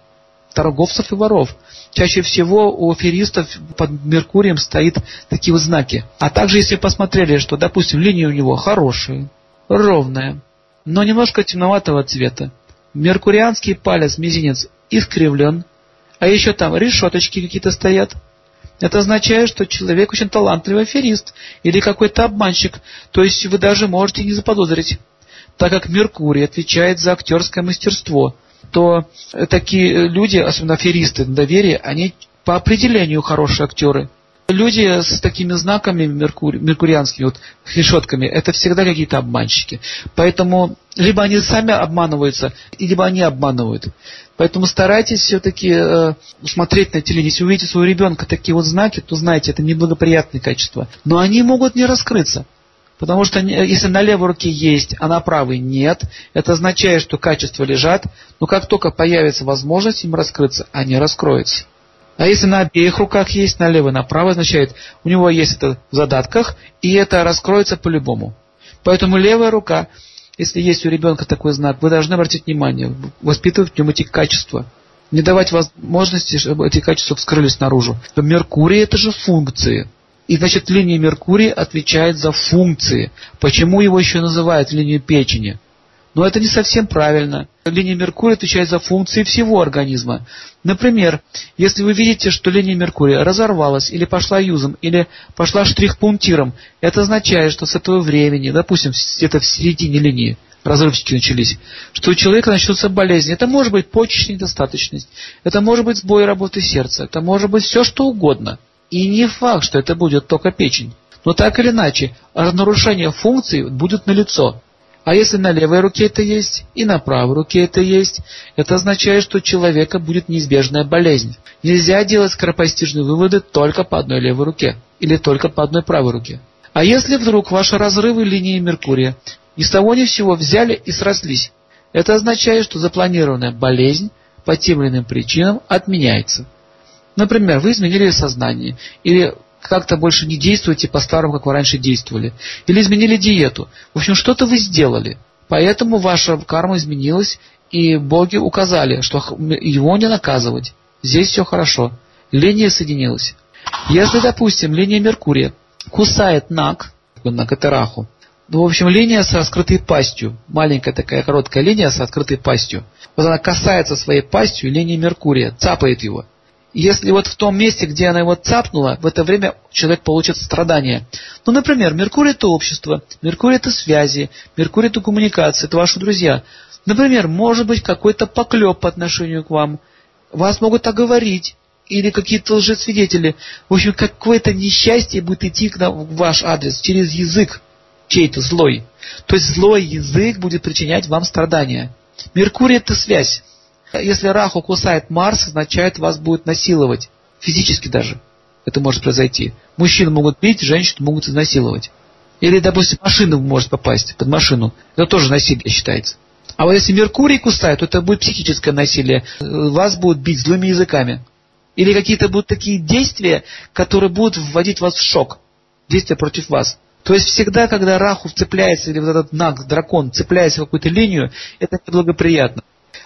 торговцев и воров. Чаще всего у аферистов под Меркурием стоит такие вот знаки. А также, если посмотрели, что, допустим, линия у него хорошая, ровная, но немножко темноватого цвета, меркурианский палец, мизинец искривлен, а еще там решеточки какие-то стоят, это означает, что человек очень талантливый аферист или какой-то обманщик, то есть вы даже можете не заподозрить. Так как Меркурий отвечает за актерское мастерство, то такие люди, особенно аферисты на доверие, они по определению хорошие актеры. Люди с такими знаками меркури, меркурианскими, вот, решетками, это всегда какие-то обманщики. Поэтому либо они сами обманываются, либо они обманывают. Поэтому старайтесь все-таки э, смотреть на телевизор. Если увидите своего ребенка такие вот знаки, то знаете, это неблагоприятные качества. Но они могут не раскрыться. Потому что если на левой руке есть, а на правой нет, это означает, что качества лежат, но как только появится возможность им раскрыться, они раскроются. А если на обеих руках есть, на левой, на правой, означает, у него есть это в задатках, и это раскроется по-любому. Поэтому левая рука, если есть у ребенка такой знак, вы должны обратить внимание, воспитывать в нем эти качества. Не давать возможности, чтобы эти качества вскрылись наружу. Меркурий это же функции. И, значит, линия Меркурия отвечает за функции. Почему его еще называют линией печени? Но это не совсем правильно. Линия Меркурия отвечает за функции всего организма. Например, если вы видите, что линия Меркурия разорвалась, или пошла юзом, или пошла штрих-пунктиром, это означает, что с этого времени, допустим, где-то в середине линии, разрывчики начались, что у человека начнутся болезни. Это может быть почечная недостаточность, это может быть сбой работы сердца, это может быть все что угодно – и не факт, что это будет только печень. Но так или иначе, нарушение функций будет налицо. А если на левой руке это есть и на правой руке это есть, это означает, что у человека будет неизбежная болезнь. Нельзя делать скоропостижные выводы только по одной левой руке или только по одной правой руке. А если вдруг ваши разрывы линии Меркурия ни с того ни с взяли и срослись, это означает, что запланированная болезнь по тем или иным причинам отменяется. Например, вы изменили сознание, или как-то больше не действуете по-старому, как вы раньше действовали, или изменили диету. В общем, что-то вы сделали. Поэтому ваша карма изменилась, и боги указали, что его не наказывать. Здесь все хорошо. Линия соединилась. Если, допустим, линия Меркурия кусает наг, наг это раху, ну, в общем, линия с раскрытой пастью, маленькая такая короткая линия с открытой пастью. Вот она касается своей пастью линии Меркурия, цапает его если вот в том месте, где она его цапнула, в это время человек получит страдания. Ну, например, Меркурий это общество, Меркурий это связи, Меркурий это коммуникация, это ваши друзья. Например, может быть какой-то поклеп по отношению к вам. Вас могут оговорить. Или какие-то лжесвидетели. В общем, какое-то несчастье будет идти к в ваш адрес через язык чей-то злой. То есть злой язык будет причинять вам страдания. Меркурий это связь. Если Раху кусает Марс, означает вас будет насиловать. Физически даже. Это может произойти. Мужчины могут бить, женщины могут изнасиловать. Или, допустим, машина может попасть под машину. Это тоже насилие считается. А вот если Меркурий кусает, то это будет психическое насилие. Вас будут бить злыми языками. Или какие-то будут такие действия, которые будут вводить вас в шок. Действия против вас. То есть всегда, когда Раху вцепляется, или вот этот наг, дракон, цепляется в какую-то линию, это неблагоприятно.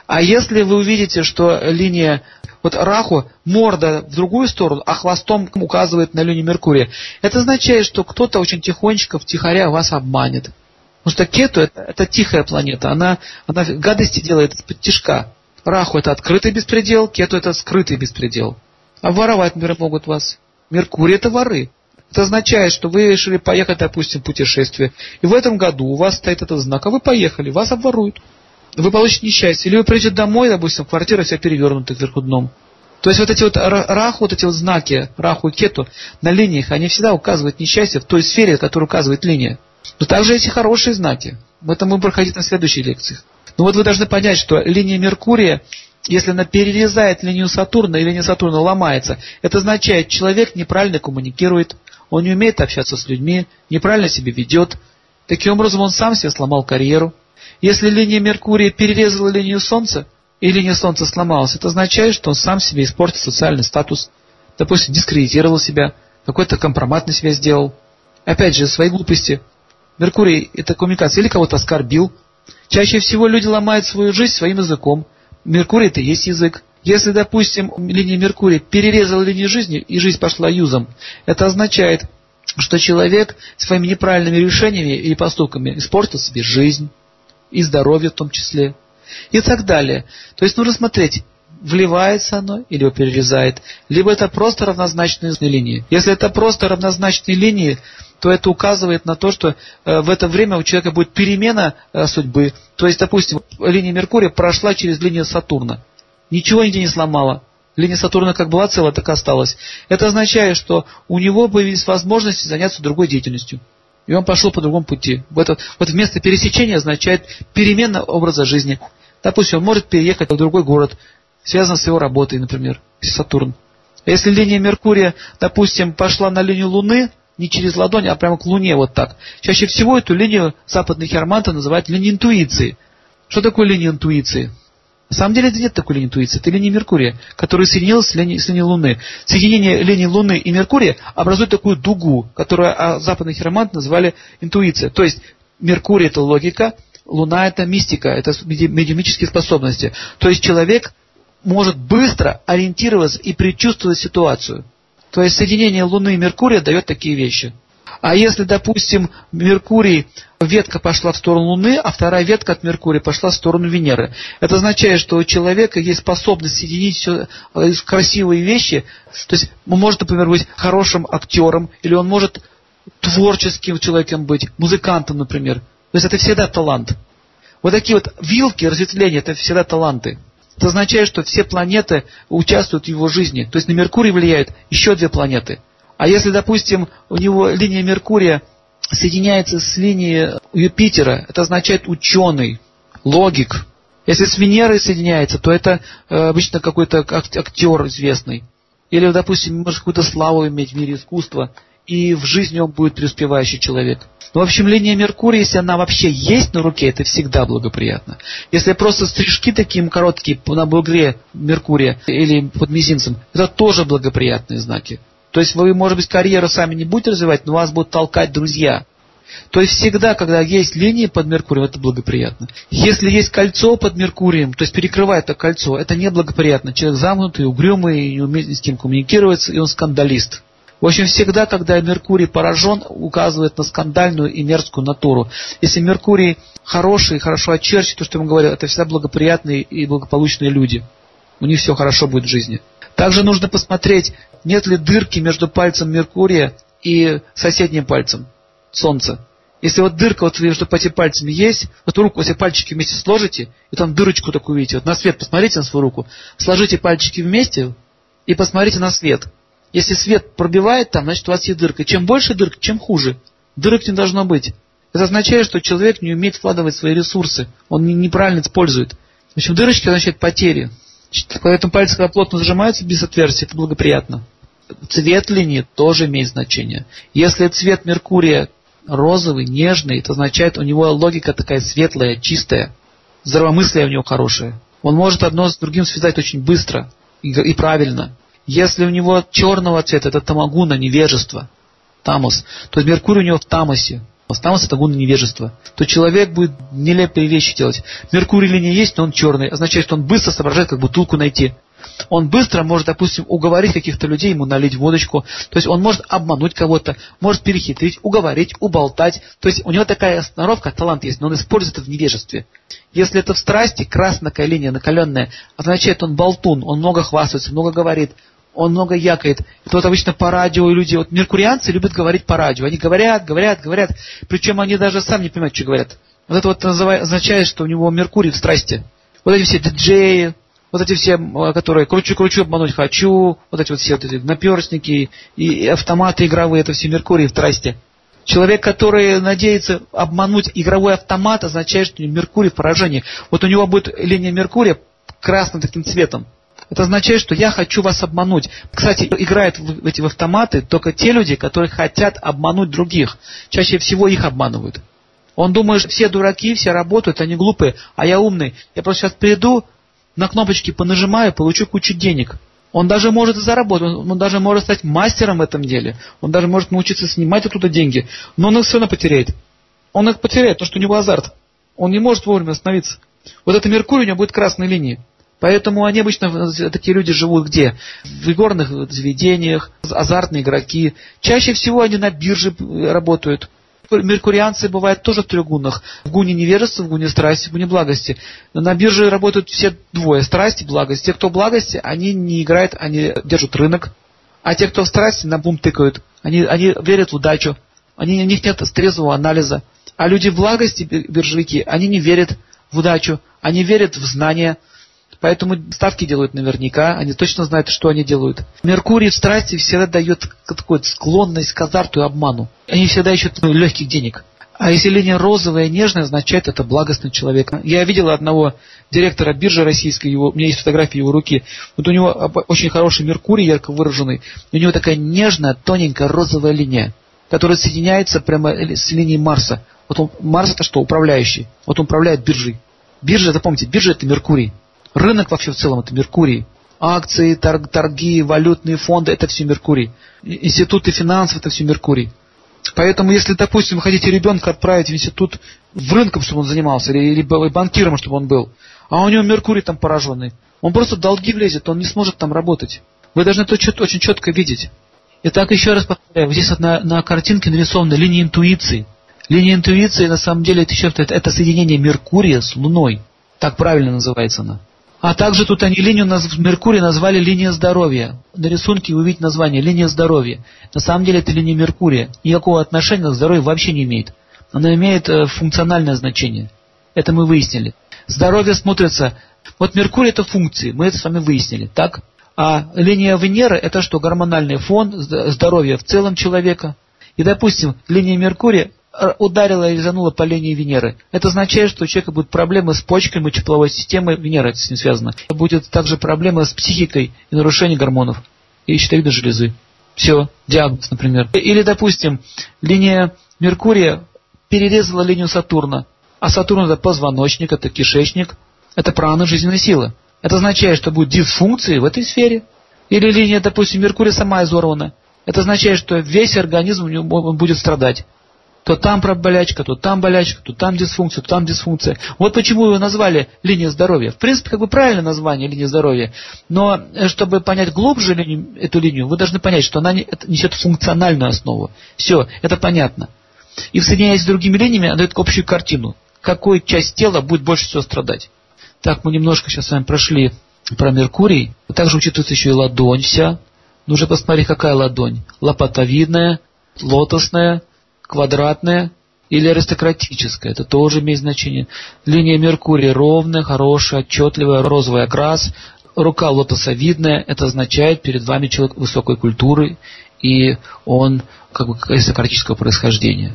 А если вы увидите, что линия, вот Раху, морда в другую сторону, а хвостом указывает на линию Меркурия, это означает, что кто-то очень тихонечко, втихаря вас обманет. Потому что Кету это, это тихая планета, она, она гадости делает из-под тишка. Раху это открытый беспредел, Кету это скрытый беспредел. А воровать, например, могут вас. Меркурий это воры. Это означает, что вы решили поехать, допустим, в путешествие. И в этом году у вас стоит этот знак, а вы поехали, вас обворуют вы получите несчастье. Или вы придете домой, допустим, квартира вся перевернута кверху дном. То есть вот эти вот раху, вот эти вот знаки, раху и кету на линиях, они всегда указывают несчастье в той сфере, которую указывает линия. Но также эти хорошие знаки. В этом мы проходить на следующих лекциях. Но вот вы должны понять, что линия Меркурия, если она перерезает линию Сатурна, и линия Сатурна ломается, это означает, человек неправильно коммуникирует, он не умеет общаться с людьми, неправильно себя ведет. Таким образом, он сам себе сломал карьеру, если линия Меркурия перерезала линию Солнца, и линия Солнца сломалась, это означает, что он сам себе испортил социальный статус, допустим, дискредитировал себя, какой-то компромат на себя сделал. Опять же, свои глупости. Меркурий – это коммуникация, или кого-то оскорбил. Чаще всего люди ломают свою жизнь своим языком. Меркурий – это и есть язык. Если, допустим, линия Меркурия перерезала линию жизни, и жизнь пошла юзом, это означает, что человек своими неправильными решениями и поступками испортил себе жизнь, и здоровье в том числе, и так далее. То есть нужно смотреть, вливается оно или его перерезает, либо это просто равнозначные линии. Если это просто равнозначные линии, то это указывает на то, что э, в это время у человека будет перемена э, судьбы. То есть, допустим, линия Меркурия прошла через линию Сатурна. Ничего нигде не сломала. Линия Сатурна как была целая, так и осталась. Это означает, что у него появились возможности заняться другой деятельностью. И он пошел по другому пути. Вот, вот вместо пересечения означает перемена образа жизни. Допустим, он может переехать в другой город, связан с его работой, например, Сатурн. А если линия Меркурия, допустим, пошла на линию Луны, не через ладонь, а прямо к Луне, вот так. Чаще всего эту линию западные хироманты называют линией интуиции. Что такое линия интуиции? На самом деле это нет такой линии интуиции, это линия Меркурия, которая соединилась с линией, с линией Луны. Соединение линии Луны и Меркурия образует такую дугу, которую а, западные хироманты называли интуиция. То есть Меркурий это логика, Луна это мистика, это медиумические способности. То есть человек может быстро ориентироваться и предчувствовать ситуацию. То есть соединение Луны и Меркурия дает такие вещи. А если, допустим, Меркурий, ветка пошла в сторону Луны, а вторая ветка от Меркурия пошла в сторону Венеры, это означает, что у человека есть способность соединить все э, красивые вещи. То есть он может, например, быть хорошим актером, или он может творческим человеком быть, музыкантом, например. То есть это всегда талант. Вот такие вот вилки, разветвления, это всегда таланты. Это означает, что все планеты участвуют в его жизни. То есть на Меркурий влияют еще две планеты. А если, допустим, у него линия Меркурия соединяется с линией Юпитера, это означает ученый, логик. Если с Венерой соединяется, то это э, обычно какой-то актер известный. Или, допустим, может какую-то славу иметь в мире искусства, и в жизни он будет преуспевающий человек. Ну, в общем, линия Меркурия, если она вообще есть на руке, это всегда благоприятно. Если просто стрижки такие короткие на бугре Меркурия или под мизинцем, это тоже благоприятные знаки. То есть вы, может быть, карьеру сами не будете развивать, но вас будут толкать друзья. То есть всегда, когда есть линии под Меркурием, это благоприятно. Если есть кольцо под Меркурием, то есть перекрывает это кольцо, это неблагоприятно. Человек замкнутый, угрюмый, не умеет с кем коммуникировать, и он скандалист. В общем, всегда, когда Меркурий поражен, указывает на скандальную и мерзкую натуру. Если Меркурий хороший, хорошо очерчен, то, что я ему говорил, это всегда благоприятные и благополучные люди. У них все хорошо будет в жизни. Также нужно посмотреть, нет ли дырки между пальцем Меркурия и соседним пальцем Солнца. Если вот дырка вот между этими пальцами есть, вот руку, все пальчики вместе сложите, и там дырочку такую видите. Вот на свет посмотрите на свою руку, сложите пальчики вместе и посмотрите на свет. Если свет пробивает там, значит у вас есть дырка. Чем больше дырок, чем хуже. Дырок не должно быть. Это означает, что человек не умеет вкладывать свои ресурсы. Он неправильно использует. В общем, дырочки означают потери. Поэтому пальцы, когда плотно зажимаются без отверстия, это благоприятно. Цвет линии тоже имеет значение. Если цвет Меркурия розовый, нежный, это означает, у него логика такая светлая, чистая. Здравомыслие у него хорошее. Он может одно с другим связать очень быстро и, и правильно. Если у него черного цвета, это тамагуна, невежество, тамос, то Меркурий у него в тамосе. Тамос это гуна невежества. То человек будет нелепые вещи делать. Меркурий или не есть, но он черный. Означает, что он быстро соображает, как бутылку найти. Он быстро может, допустим, уговорить каких-то людей, ему налить водочку. То есть он может обмануть кого-то, может перехитрить, уговорить, уболтать. То есть у него такая сноровка, талант есть, но он использует это в невежестве. Если это в страсти, красная линия накаленная, означает, он болтун, он много хвастается, много говорит, он много якает. Это вот обычно по радио люди, вот меркурианцы любят говорить по радио. Они говорят, говорят, говорят, причем они даже сами не понимают, что говорят. Вот это вот означает, что у него Меркурий в страсти. Вот эти все диджеи, вот эти все, которые кручу-кручу, обмануть хочу, вот эти вот все вот эти наперстники и автоматы игровые, это все Меркурий в страсти. Человек, который надеется обмануть игровой автомат, означает, что Меркурий в поражении. Вот у него будет линия Меркурия красным таким цветом. Это означает, что я хочу вас обмануть. Кстати, играют в эти автоматы только те люди, которые хотят обмануть других. Чаще всего их обманывают. Он думает, что все дураки, все работают, они глупые, а я умный. Я просто сейчас приду, на кнопочки понажимаю, получу кучу денег. Он даже может заработать, он даже может стать мастером в этом деле. Он даже может научиться снимать оттуда деньги. Но он их все равно потеряет. Он их потеряет, потому что у него азарт. Он не может вовремя остановиться. Вот это Меркурий у него будет красной линией. Поэтому они обычно, такие люди живут где? В игорных заведениях, азартные игроки. Чаще всего они на бирже работают. Меркурианцы бывают тоже в трехгунах. В гуне невежества, в гуне страсти, в гуне благости. На бирже работают все двое. Страсти, благость. Те, кто в благости, они не играют, они держат рынок. А те, кто в страсти, на бум тыкают. Они, они верят в удачу. Они, у них нет трезвого анализа. А люди в благости, биржевики, они не верят в удачу. Они верят в знания. Поэтому ставки делают наверняка, они точно знают, что они делают. Меркурий в страсти всегда дает такую склонность к азарту и обману. Они всегда ищут ну, легких денег. А если линия розовая и нежная, означает это благостный человек. Я видел одного директора биржи российской, его, у меня есть фотографии его руки. Вот у него очень хороший Меркурий, ярко выраженный. У него такая нежная, тоненькая розовая линия, которая соединяется прямо с линией Марса. Вот он, Марс это что? Управляющий. Вот он управляет биржей. Биржа, запомните, биржа это Меркурий. Рынок вообще в целом это Меркурий. Акции, торг, торги, валютные фонды это все Меркурий. Институты финансов это все Меркурий. Поэтому, если, допустим, вы хотите ребенка отправить в институт в рынком, чтобы он занимался, или, или банкиром, чтобы он был, а у него Меркурий там пораженный, он просто в долги влезет, он не сможет там работать. Вы должны это очень четко видеть. Итак, еще раз повторяю, здесь на, на картинке нарисована линия интуиции. Линия интуиции, на самом деле, это, еще, это, это соединение Меркурия с Луной. Так правильно называется она. А также тут они линию Меркурия назвали линия здоровья. На рисунке вы видите название линия здоровья. На самом деле это линия Меркурия. Никакого отношения к здоровью вообще не имеет. Она имеет э, функциональное значение. Это мы выяснили. Здоровье смотрится... Вот Меркурий это функции, мы это с вами выяснили, так? А линия Венеры это что? Гормональный фон, здоровье в целом человека. И, допустим, линия Меркурия ударила и резанула по линии Венеры. Это означает, что у человека будут проблемы с почками, тепловой системой, Венера с ним связано. Будет также проблемы с психикой и нарушение гормонов и щитовидной железы. Все, диагноз, например. Или, допустим, линия Меркурия перерезала линию Сатурна, а Сатурн это позвоночник, это кишечник, это прана жизненной силы. Это означает, что будет дисфункции в этой сфере. Или линия, допустим, Меркурия сама изорвана. Это означает, что весь организм будет страдать. То там болячка, то там болячка, то там дисфункция, то там дисфункция. Вот почему его назвали линия здоровья. В принципе, как бы правильное название линия здоровья. Но э, чтобы понять глубже линию, эту линию, вы должны понять, что она несет функциональную основу. Все, это понятно. И соединяясь с другими линиями, она дает общую картину. Какой часть тела будет больше всего страдать. Так, мы немножко сейчас с вами прошли про Меркурий. Также учитывается еще и ладонь вся. Нужно посмотреть, какая ладонь. Лопатовидная, лотосная, квадратная или аристократическая, это тоже имеет значение. Линия Меркурия ровная, хорошая, отчетливая, розовый окрас, рука лотосовидная, это означает перед вами человек высокой культуры, и он как бы аристократического происхождения.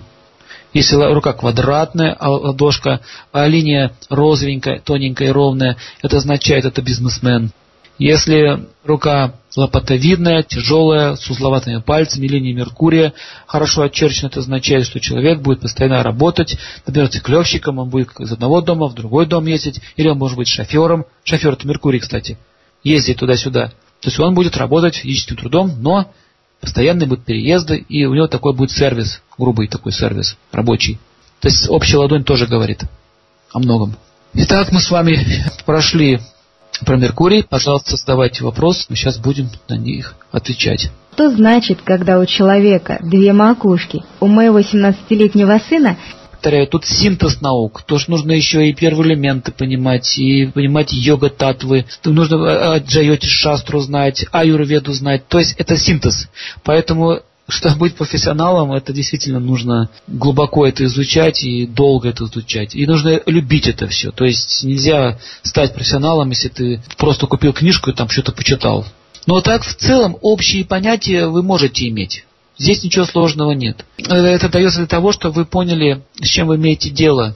Если рука квадратная, а ладошка, а линия розовенькая, тоненькая и ровная, это означает, это бизнесмен. Если рука лопатовидная, тяжелая, с узловатыми пальцами, линия Меркурия хорошо очерчена, это означает, что человек будет постоянно работать, например, циклевщиком, он будет из одного дома в другой дом ездить, или он может быть шофером, шофер это Меркурий, кстати, ездить туда-сюда. То есть он будет работать физическим трудом, но постоянные будут переезды, и у него такой будет сервис, грубый такой сервис, рабочий. То есть общая ладонь тоже говорит о многом. Итак, мы с вами прошли про Меркурий. Пожалуйста, задавайте вопрос, мы сейчас будем на них отвечать. Что значит, когда у человека две макушки? У моего 17-летнего сына повторяю, тут синтез наук. Тоже нужно еще и первые элементы понимать, и понимать йога-татвы. Нужно э, джайоти шастру знать, аюрведу знать. То есть это синтез. Поэтому чтобы быть профессионалом, это действительно нужно глубоко это изучать и долго это изучать. И нужно любить это все. То есть нельзя стать профессионалом, если ты просто купил книжку и там что-то почитал. Но так в целом общие понятия вы можете иметь. Здесь ничего сложного нет. Это дается для того, чтобы вы поняли, с чем вы имеете дело.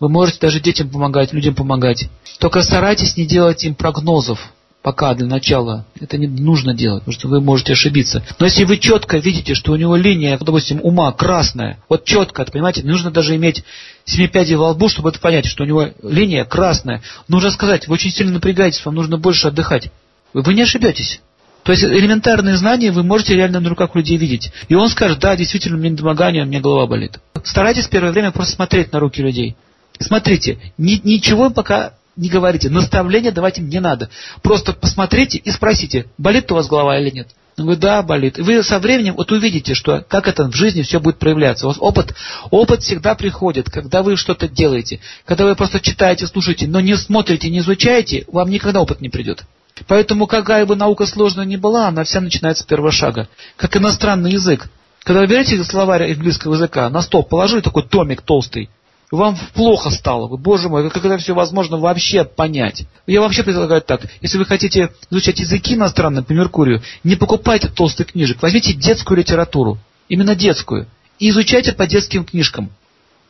Вы можете даже детям помогать, людям помогать. Только старайтесь не делать им прогнозов пока для начала. Это не нужно делать, потому что вы можете ошибиться. Но если вы четко видите, что у него линия, допустим, ума красная, вот четко, понимаете, нужно даже иметь семипядей во лбу, чтобы это понять, что у него линия красная. Нужно сказать, вы очень сильно напрягаетесь, вам нужно больше отдыхать. Вы не ошибетесь. То есть элементарные знания вы можете реально на руках людей видеть. И он скажет, да, действительно, у меня недомогание, у меня голова болит. Старайтесь первое время просто смотреть на руки людей. Смотрите, ни, ничего пока не говорите. Наставления давайте не надо. Просто посмотрите и спросите, болит у вас голова или нет. Он говорит, да, болит. И вы со временем вот увидите, что как это в жизни все будет проявляться. У вас опыт, опыт всегда приходит, когда вы что-то делаете. Когда вы просто читаете, слушаете, но не смотрите, не изучаете, вам никогда опыт не придет. Поэтому какая бы наука сложная ни была, она вся начинается с первого шага. Как иностранный язык. Когда вы берете словарь английского языка, на стол положили такой томик толстый, вам плохо стало. Вы, боже мой, как это все возможно вообще понять? Я вообще предлагаю так. Если вы хотите изучать языки иностранные по Меркурию, не покупайте толстых книжек. Возьмите детскую литературу. Именно детскую. И изучайте по детским книжкам.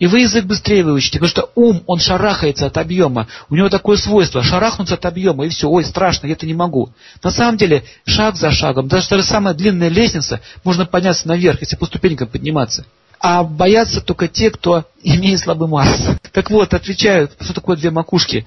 И вы язык быстрее выучите, потому что ум, он шарахается от объема. У него такое свойство, шарахнуться от объема, и все, ой, страшно, я это не могу. На самом деле, шаг за шагом, даже, даже самая длинная лестница, можно подняться наверх, если по ступенькам подниматься. А боятся только те, кто имеет слабый масс. Так вот, отвечаю, что такое две макушки.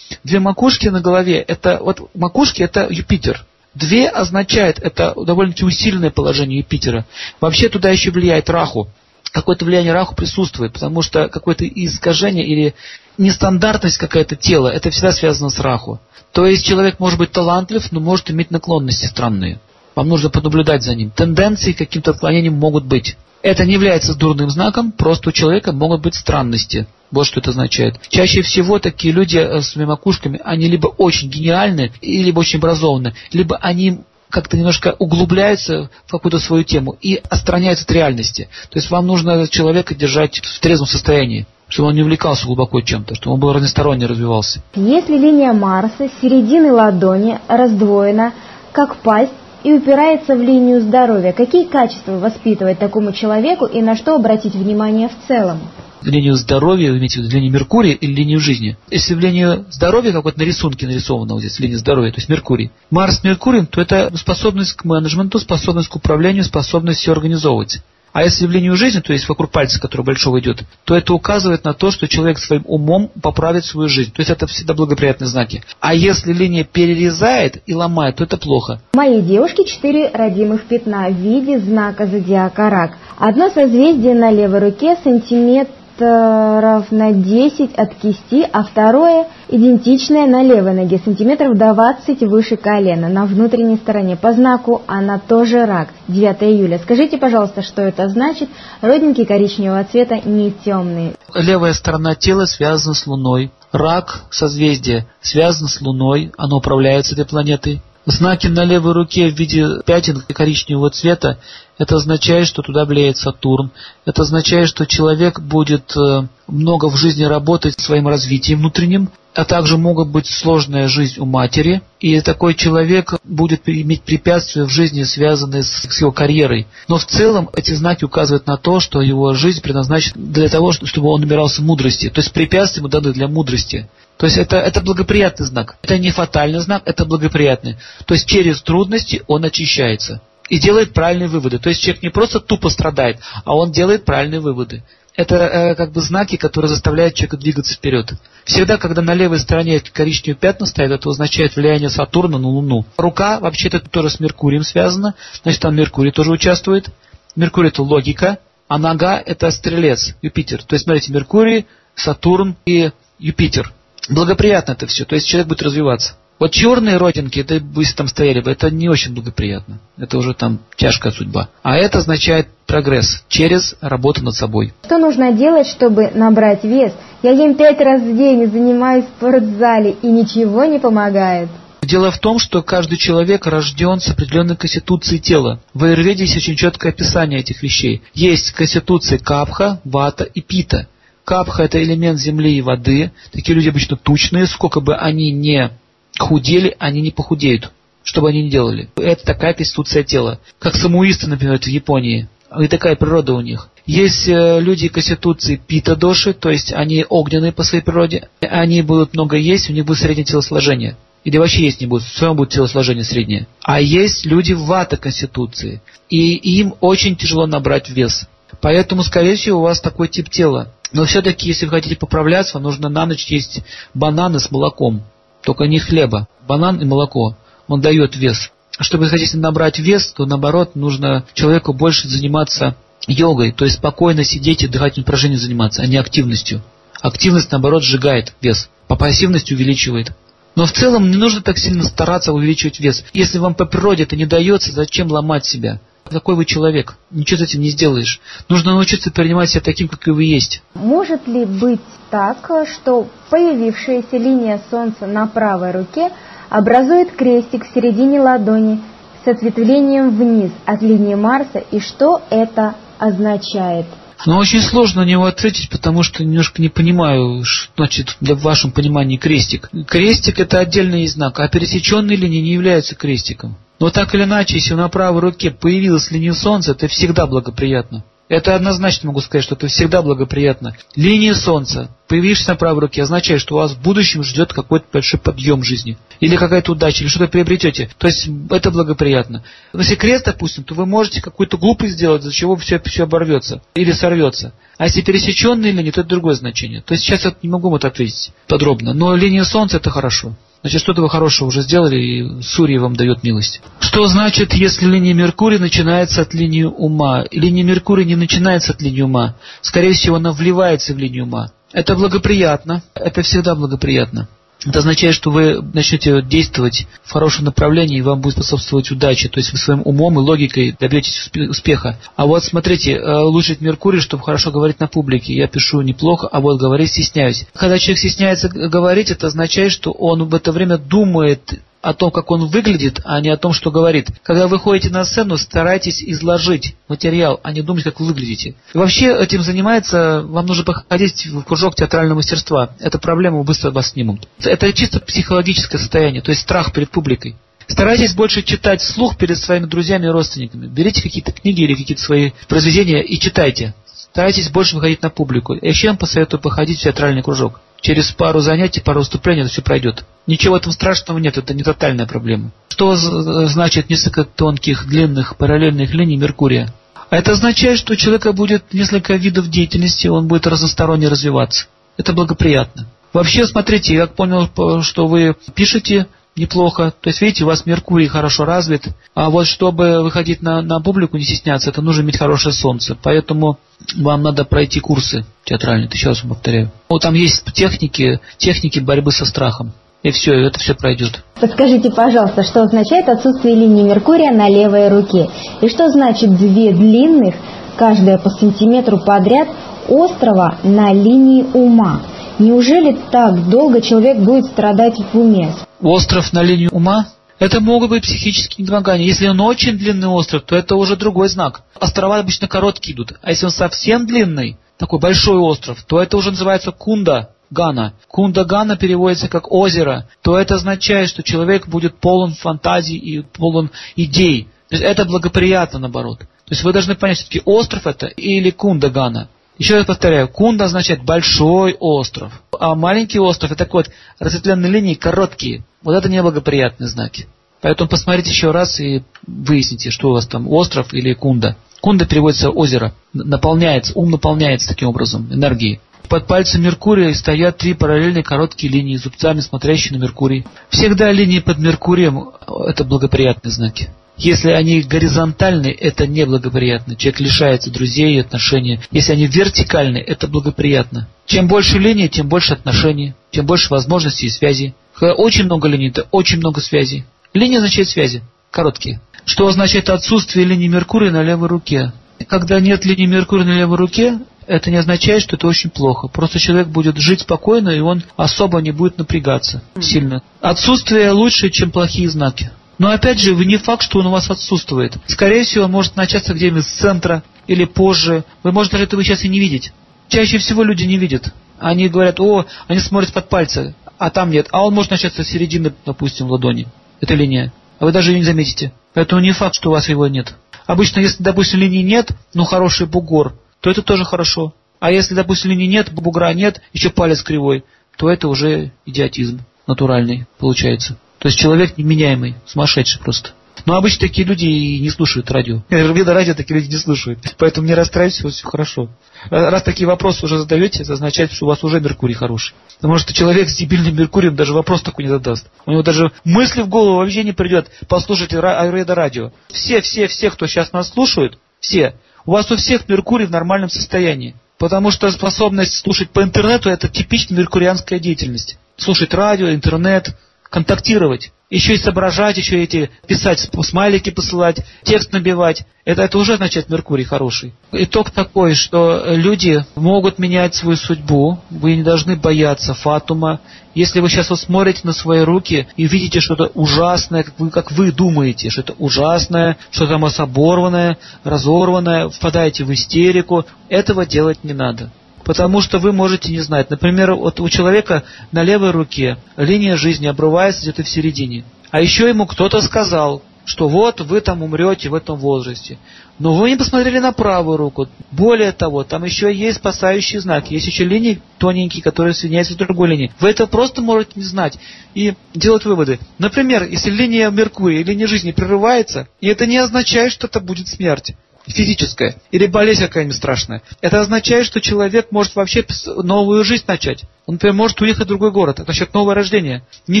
Две макушки на голове, это, вот макушки это Юпитер. Две означает, это довольно-таки усиленное положение Юпитера. Вообще туда еще влияет Раху какое-то влияние раху присутствует, потому что какое-то искажение или нестандартность какая-то тела, это всегда связано с раху. То есть человек может быть талантлив, но может иметь наклонности странные. Вам нужно понаблюдать за ним. Тенденции каким-то отклонением могут быть. Это не является дурным знаком, просто у человека могут быть странности. Вот что это означает. Чаще всего такие люди э, с макушками, они либо очень гениальны, либо очень образованы, либо они как-то немножко углубляются в какую-то свою тему и отстраняются от реальности. То есть вам нужно человека держать в трезвом состоянии чтобы он не увлекался глубоко чем-то, чтобы он был разносторонне развивался. Если линия Марса середины ладони раздвоена, как пасть, и упирается в линию здоровья, какие качества воспитывать такому человеку и на что обратить внимание в целом? линию здоровья, вы имеете в виду линию Меркурия или линию жизни. Если в линию здоровья, как вот на рисунке нарисовано вот здесь, линия здоровья, то есть Меркурий. Марс с Меркурием, то это способность к менеджменту, способность к управлению, способность все организовывать. А если линию жизни, то есть вокруг пальца, который большого идет, то это указывает на то, что человек своим умом поправит свою жизнь. То есть это всегда благоприятные знаки. А если линия перерезает и ломает, то это плохо. Моей девушки четыре родимых пятна в виде знака зодиака рак. Одно созвездие на левой руке, сантиметр сантиметров на 10 от кисти, а второе идентичное на левой ноге, сантиметров 20 выше колена, на внутренней стороне. По знаку она тоже рак, 9 июля. Скажите, пожалуйста, что это значит? Родинки коричневого цвета, не темные. Левая сторона тела связана с Луной. Рак, созвездие, связан с Луной, оно управляется этой планетой. Знаки на левой руке в виде пятен коричневого цвета, это означает, что туда влияет Сатурн. Это означает, что человек будет э, много в жизни работать своим развитием внутренним, а также могут быть сложная жизнь у матери, и такой человек будет иметь препятствия в жизни, связанные с, его карьерой. Но в целом эти знаки указывают на то, что его жизнь предназначена для того, чтобы он набирался мудрости. То есть препятствия ему даны для мудрости. То есть это, это благоприятный знак. Это не фатальный знак, это благоприятный. То есть через трудности он очищается и делает правильные выводы. То есть человек не просто тупо страдает, а он делает правильные выводы. Это э, как бы знаки, которые заставляют человека двигаться вперед. Всегда, когда на левой стороне коричневые пятна стоят, это означает влияние Сатурна на Луну. Рука, вообще-то, тоже с Меркурием связана, значит, там Меркурий тоже участвует. Меркурий – это логика, а нога – это стрелец, Юпитер. То есть, смотрите, Меркурий, Сатурн и Юпитер – благоприятно это все, то есть человек будет развиваться. Вот черные родинки, это если там стояли бы, это не очень благоприятно. Это уже там тяжкая судьба. А это означает прогресс через работу над собой. Что нужно делать, чтобы набрать вес? Я ем пять раз в день и занимаюсь в спортзале, и ничего не помогает. Дело в том, что каждый человек рожден с определенной конституцией тела. В Аюрведе есть очень четкое описание этих вещей. Есть конституции капха, вата и пита. Капха – это элемент земли и воды. Такие люди обычно тучные. Сколько бы они не худели, они не похудеют. Что бы они ни делали. Это такая конституция тела. Как самуисты, например, в Японии. И такая природа у них. Есть э, люди конституции пита-доши, то есть они огненные по своей природе. Они будут много есть, у них будет среднее телосложение. Или вообще есть не будут, все равно будет телосложение среднее. А есть люди вата конституции. И им очень тяжело набрать вес. Поэтому, скорее всего, у вас такой тип тела. Но все-таки, если вы хотите поправляться, вам нужно на ночь есть бананы с молоком. Только не хлеба. Банан и молоко. Он дает вес. А чтобы вы хотите набрать вес, то наоборот нужно человеку больше заниматься йогой, то есть спокойно сидеть и дыхательным упражнением заниматься, а не активностью. Активность, наоборот, сжигает вес, по пассивности увеличивает. Но в целом не нужно так сильно стараться увеличивать вес. Если вам по природе это не дается, зачем ломать себя? Какой вы человек? Ничего с этим не сделаешь. Нужно научиться принимать себя таким, какой вы есть. Может ли быть так, что появившаяся линия Солнца на правой руке образует крестик в середине ладони с ответвлением вниз от линии Марса, и что это означает? Но очень сложно на него ответить, потому что немножко не понимаю, что значит для в вашем понимании крестик. Крестик это отдельный знак, а пересеченные линии не являются крестиком. Но так или иначе, если на правой руке появилась линия Солнца, это всегда благоприятно. Это однозначно могу сказать, что это всегда благоприятно. Линия Солнца, появившись на правой руке, означает, что у вас в будущем ждет какой-то большой подъем жизни. Или какая-то удача, или что-то приобретете. То есть это благоприятно. Но если крест, допустим, то вы можете какую-то глупость сделать, за чего все, все оборвется. Или сорвется. А если пересеченные линии, то это другое значение. То есть сейчас я не могу вот ответить подробно. Но линия Солнца это хорошо. Значит, что-то вы хорошего уже сделали, и Сурья вам дает милость. Что значит, если линия Меркурия начинается от линии ума? Линия Меркурия не начинается от линии ума. Скорее всего, она вливается в линию ума. Это благоприятно. Это всегда благоприятно. Это означает, что вы начнете действовать в хорошем направлении, и вам будет способствовать удача. То есть вы своим умом и логикой добьетесь успеха. А вот смотрите, э, улучшить Меркурий, чтобы хорошо говорить на публике. Я пишу неплохо, а вот говорить стесняюсь. Когда человек стесняется говорить, это означает, что он в это время думает о том, как он выглядит, а не о том, что говорит. Когда вы ходите на сцену, старайтесь изложить материал, а не думать, как вы выглядите. И вообще этим занимается, вам нужно походить в кружок театрального мастерства. Эта проблема быстро вас снимут. Это чисто психологическое состояние, то есть страх перед публикой. Старайтесь больше читать вслух перед своими друзьями и родственниками. Берите какие-то книги или какие-то свои произведения и читайте. Старайтесь больше выходить на публику. Я еще вам посоветую походить в театральный кружок. Через пару занятий, пару выступлений это все пройдет. Ничего в этом страшного нет, это не тотальная проблема. Что значит несколько тонких, длинных, параллельных линий Меркурия? Это означает, что у человека будет несколько видов деятельности, он будет разносторонне развиваться. Это благоприятно. Вообще, смотрите, я понял, что вы пишете неплохо. То есть, видите, у вас Меркурий хорошо развит. А вот чтобы выходить на, на публику, не стесняться, это нужно иметь хорошее солнце. Поэтому вам надо пройти курсы театральные, еще раз повторяю. Вот там есть техники, техники борьбы со страхом. И все, это все пройдет. Подскажите, пожалуйста, что означает отсутствие линии Меркурия на левой руке? И что значит две длинных, каждая по сантиметру подряд, острова на линии ума? Неужели так долго человек будет страдать в уме? Остров на линии ума? Это могут быть психические недомогания. Если он очень длинный остров, то это уже другой знак. Острова обычно короткие идут. А если он совсем длинный, такой большой остров, то это уже называется кунда. Гана. Кунда Гана переводится как озеро, то это означает, что человек будет полон фантазий и полон идей. То есть это благоприятно наоборот. То есть вы должны понять, все-таки остров это или Кунда Гана. Еще раз повторяю, кунда означает большой остров, а маленький остров это такой вот разветвленные линии короткие. Вот это неблагоприятные знаки. Поэтому посмотрите еще раз и выясните, что у вас там остров или кунда. Кунда переводится озеро, наполняется, ум наполняется таким образом энергией. Под пальцем Меркурия стоят три параллельные короткие линии, зубцами смотрящие на Меркурий. Всегда линии под Меркурием – это благоприятные знаки. Если они горизонтальны, это неблагоприятно. Человек лишается друзей и отношений. Если они вертикальны, это благоприятно. Чем больше линий, тем больше отношений, тем больше возможностей и связей. Когда очень много линий, это очень много связей. Линия означает связи, короткие. Что означает отсутствие линии Меркурия на левой руке? Когда нет линии Меркурия на левой руке, это не означает, что это очень плохо. Просто человек будет жить спокойно, и он особо не будет напрягаться сильно. Отсутствие лучше, чем плохие знаки. Но опять же, не факт, что он у вас отсутствует. Скорее всего, он может начаться где-нибудь с центра или позже. Вы можете даже этого сейчас и не видеть. Чаще всего люди не видят. Они говорят, о, они смотрят под пальцы, а там нет. А он может начаться с середины, допустим, ладони. Это линия. А вы даже ее не заметите. Поэтому не факт, что у вас его нет. Обычно, если, допустим, линии нет, но хороший бугор, то это тоже хорошо. А если, допустим, линии нет, бугра нет, еще палец кривой, то это уже идиотизм натуральный получается. То есть человек неменяемый, сумасшедший просто. Но обычно такие люди и не слушают радио. Видно, радио такие люди не слушают. Поэтому не расстраивайтесь, все хорошо. Раз такие вопросы уже задаете, это означает, что у вас уже Меркурий хороший. Потому что человек с дебильным Меркурием даже вопрос такой не задаст. У него даже мысли в голову вообще не придет послушать Айреда радио. Все, все, все, кто сейчас нас слушают, все, у вас у всех Меркурий в нормальном состоянии. Потому что способность слушать по интернету – это типичная меркурианская деятельность. Слушать радио, интернет, контактировать. Еще и соображать, еще эти писать, смайлики посылать, текст набивать. Это, это уже означает Меркурий хороший. Итог такой, что люди могут менять свою судьбу. Вы не должны бояться фатума. Если вы сейчас вот смотрите на свои руки и видите что-то ужасное, как вы, как вы думаете, что это ужасное, что там оборванное, разорванное, впадаете в истерику, этого делать не надо. Потому что вы можете не знать. Например, вот у человека на левой руке линия жизни обрывается где-то в середине. А еще ему кто-то сказал, что вот вы там умрете в этом возрасте. Но вы не посмотрели на правую руку. Более того, там еще есть спасающий знак. Есть еще линии тоненькие, которые соединяются с другой линией. Вы это просто можете не знать и делать выводы. Например, если линия Меркурия, линия жизни прерывается, и это не означает, что это будет смерть физическая или болезнь какая-нибудь страшная. Это означает, что человек может вообще новую жизнь начать. Он, например, может уехать в другой город. Это значит новое рождение. Не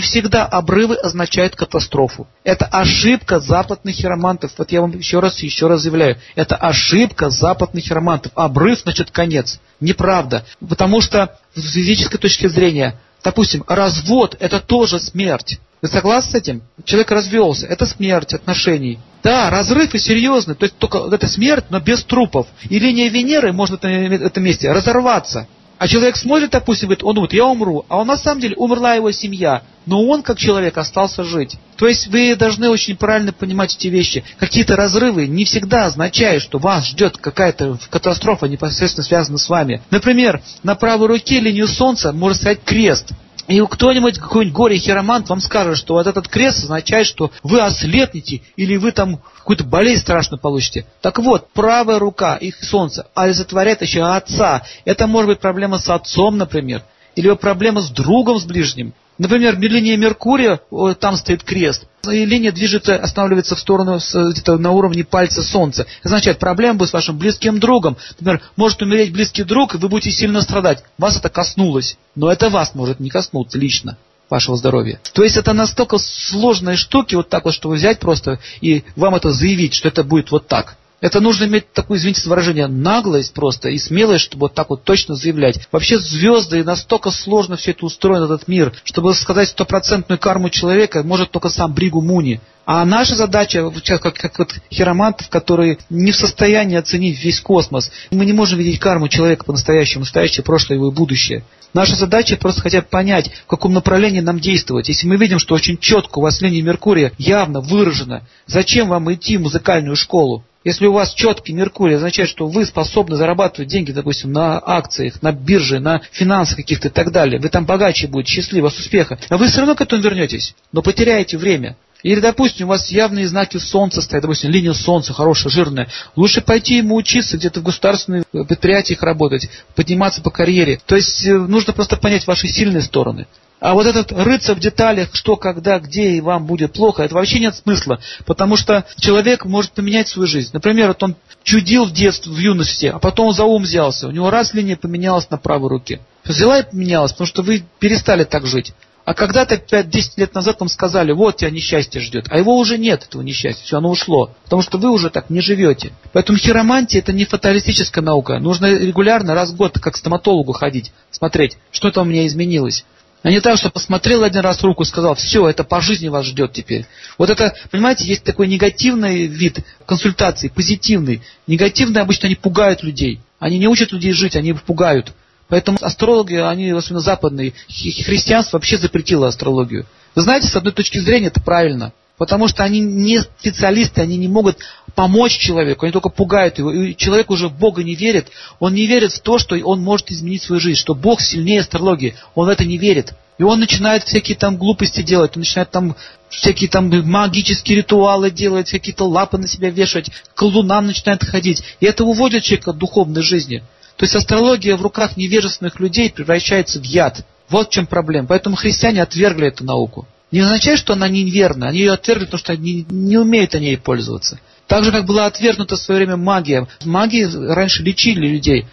всегда обрывы означают катастрофу. Это ошибка западных хиромантов. Вот я вам еще раз еще раз заявляю. Это ошибка западных хиромантов. Обрыв значит конец. Неправда. Потому что с физической точки зрения, допустим, развод это тоже смерть. Вы согласны с этим? Человек развелся. Это смерть отношений. Да, разрыв и серьезный. То есть только это смерть, но без трупов. И линия Венеры может на этом месте разорваться. А человек смотрит, допустим, говорит, он думает, я умру. А он на самом деле умерла его семья. Но он, как человек, остался жить. То есть вы должны очень правильно понимать эти вещи. Какие-то разрывы не всегда означают, что вас ждет какая-то катастрофа, непосредственно связанная с вами. Например, на правой руке линию Солнца может стоять крест. И кто-нибудь, какой-нибудь горе-хиромант вам скажет, что вот этот крест означает, что вы ослепнете или вы там какую-то болезнь страшную получите. Так вот, правая рука, их солнце, олицетворяет еще отца. Это может быть проблема с отцом, например, или проблема с другом, с ближним. Например, линия Меркурия, там стоит крест, и линия движется, останавливается в сторону где-то на уровне пальца Солнца. Это означает, проблема будет с вашим близким другом. Например, может умереть близкий друг, и вы будете сильно страдать. Вас это коснулось, но это вас может не коснуться лично вашего здоровья. То есть это настолько сложные штуки, вот так вот, что взять просто и вам это заявить, что это будет вот так. Это нужно иметь такую, извините выражение, наглость просто и смелость, чтобы вот так вот точно заявлять. Вообще звезды, настолько сложно все это устроено, этот мир. Чтобы сказать стопроцентную карму человека, может только сам Бригу Муни. А наша задача, как, как вот хиромантов, которые не в состоянии оценить весь космос, мы не можем видеть карму человека по-настоящему, настоящее, прошлое его и будущее. Наша задача просто хотя бы понять, в каком направлении нам действовать. Если мы видим, что очень четко у вас линия Меркурия явно выражена, зачем вам идти в музыкальную школу? Если у вас четкий Меркурий, означает, что вы способны зарабатывать деньги, допустим, на акциях, на бирже, на финансах каких-то и так далее. Вы там богаче будете, счастливы, с успеха. А вы все равно к этому вернетесь, но потеряете время. Или, допустим, у вас явные знаки Солнца стоят, допустим, линия Солнца хорошая, жирная. Лучше пойти ему учиться, где-то в государственных предприятиях работать, подниматься по карьере. То есть э, нужно просто понять ваши сильные стороны. А вот этот рыться в деталях, что, когда, где и вам будет плохо, это вообще нет смысла. Потому что человек может поменять свою жизнь. Например, вот он чудил в детстве, в юности, а потом за ум взялся. У него раз линия поменялась на правой руке. Взяла и поменялась, потому что вы перестали так жить. А когда-то 5-10 лет назад вам сказали, вот тебя несчастье ждет. А его уже нет, этого несчастья. Все, оно ушло. Потому что вы уже так не живете. Поэтому хиромантия это не фаталистическая наука. Нужно регулярно, раз в год, как к стоматологу ходить, смотреть, что там у меня изменилось. А не так, что посмотрел один раз руку и сказал, все, это по жизни вас ждет теперь. Вот это, понимаете, есть такой негативный вид консультации, позитивный. Негативные обычно они пугают людей. Они не учат людей жить, они их пугают. Поэтому астрологи, они, особенно западные, христианство вообще запретило астрологию. Вы знаете, с одной точки зрения это правильно. Потому что они не специалисты, они не могут помочь человеку, они только пугают его. И человек уже в Бога не верит. Он не верит в то, что он может изменить свою жизнь, что Бог сильнее астрологии. Он в это не верит. И он начинает всякие там глупости делать, он начинает там всякие там магические ритуалы делать, всякие-то лапы на себя вешать, к лунам начинает ходить. И это уводит человека от духовной жизни. То есть астрология в руках невежественных людей превращается в яд. Вот в чем проблема. Поэтому христиане отвергли эту науку. Не означает, что она неверна. Они ее отвергли, потому что они не умеют о ней пользоваться. Так же, как была отвергнута в свое время магия. Магии раньше лечили людей.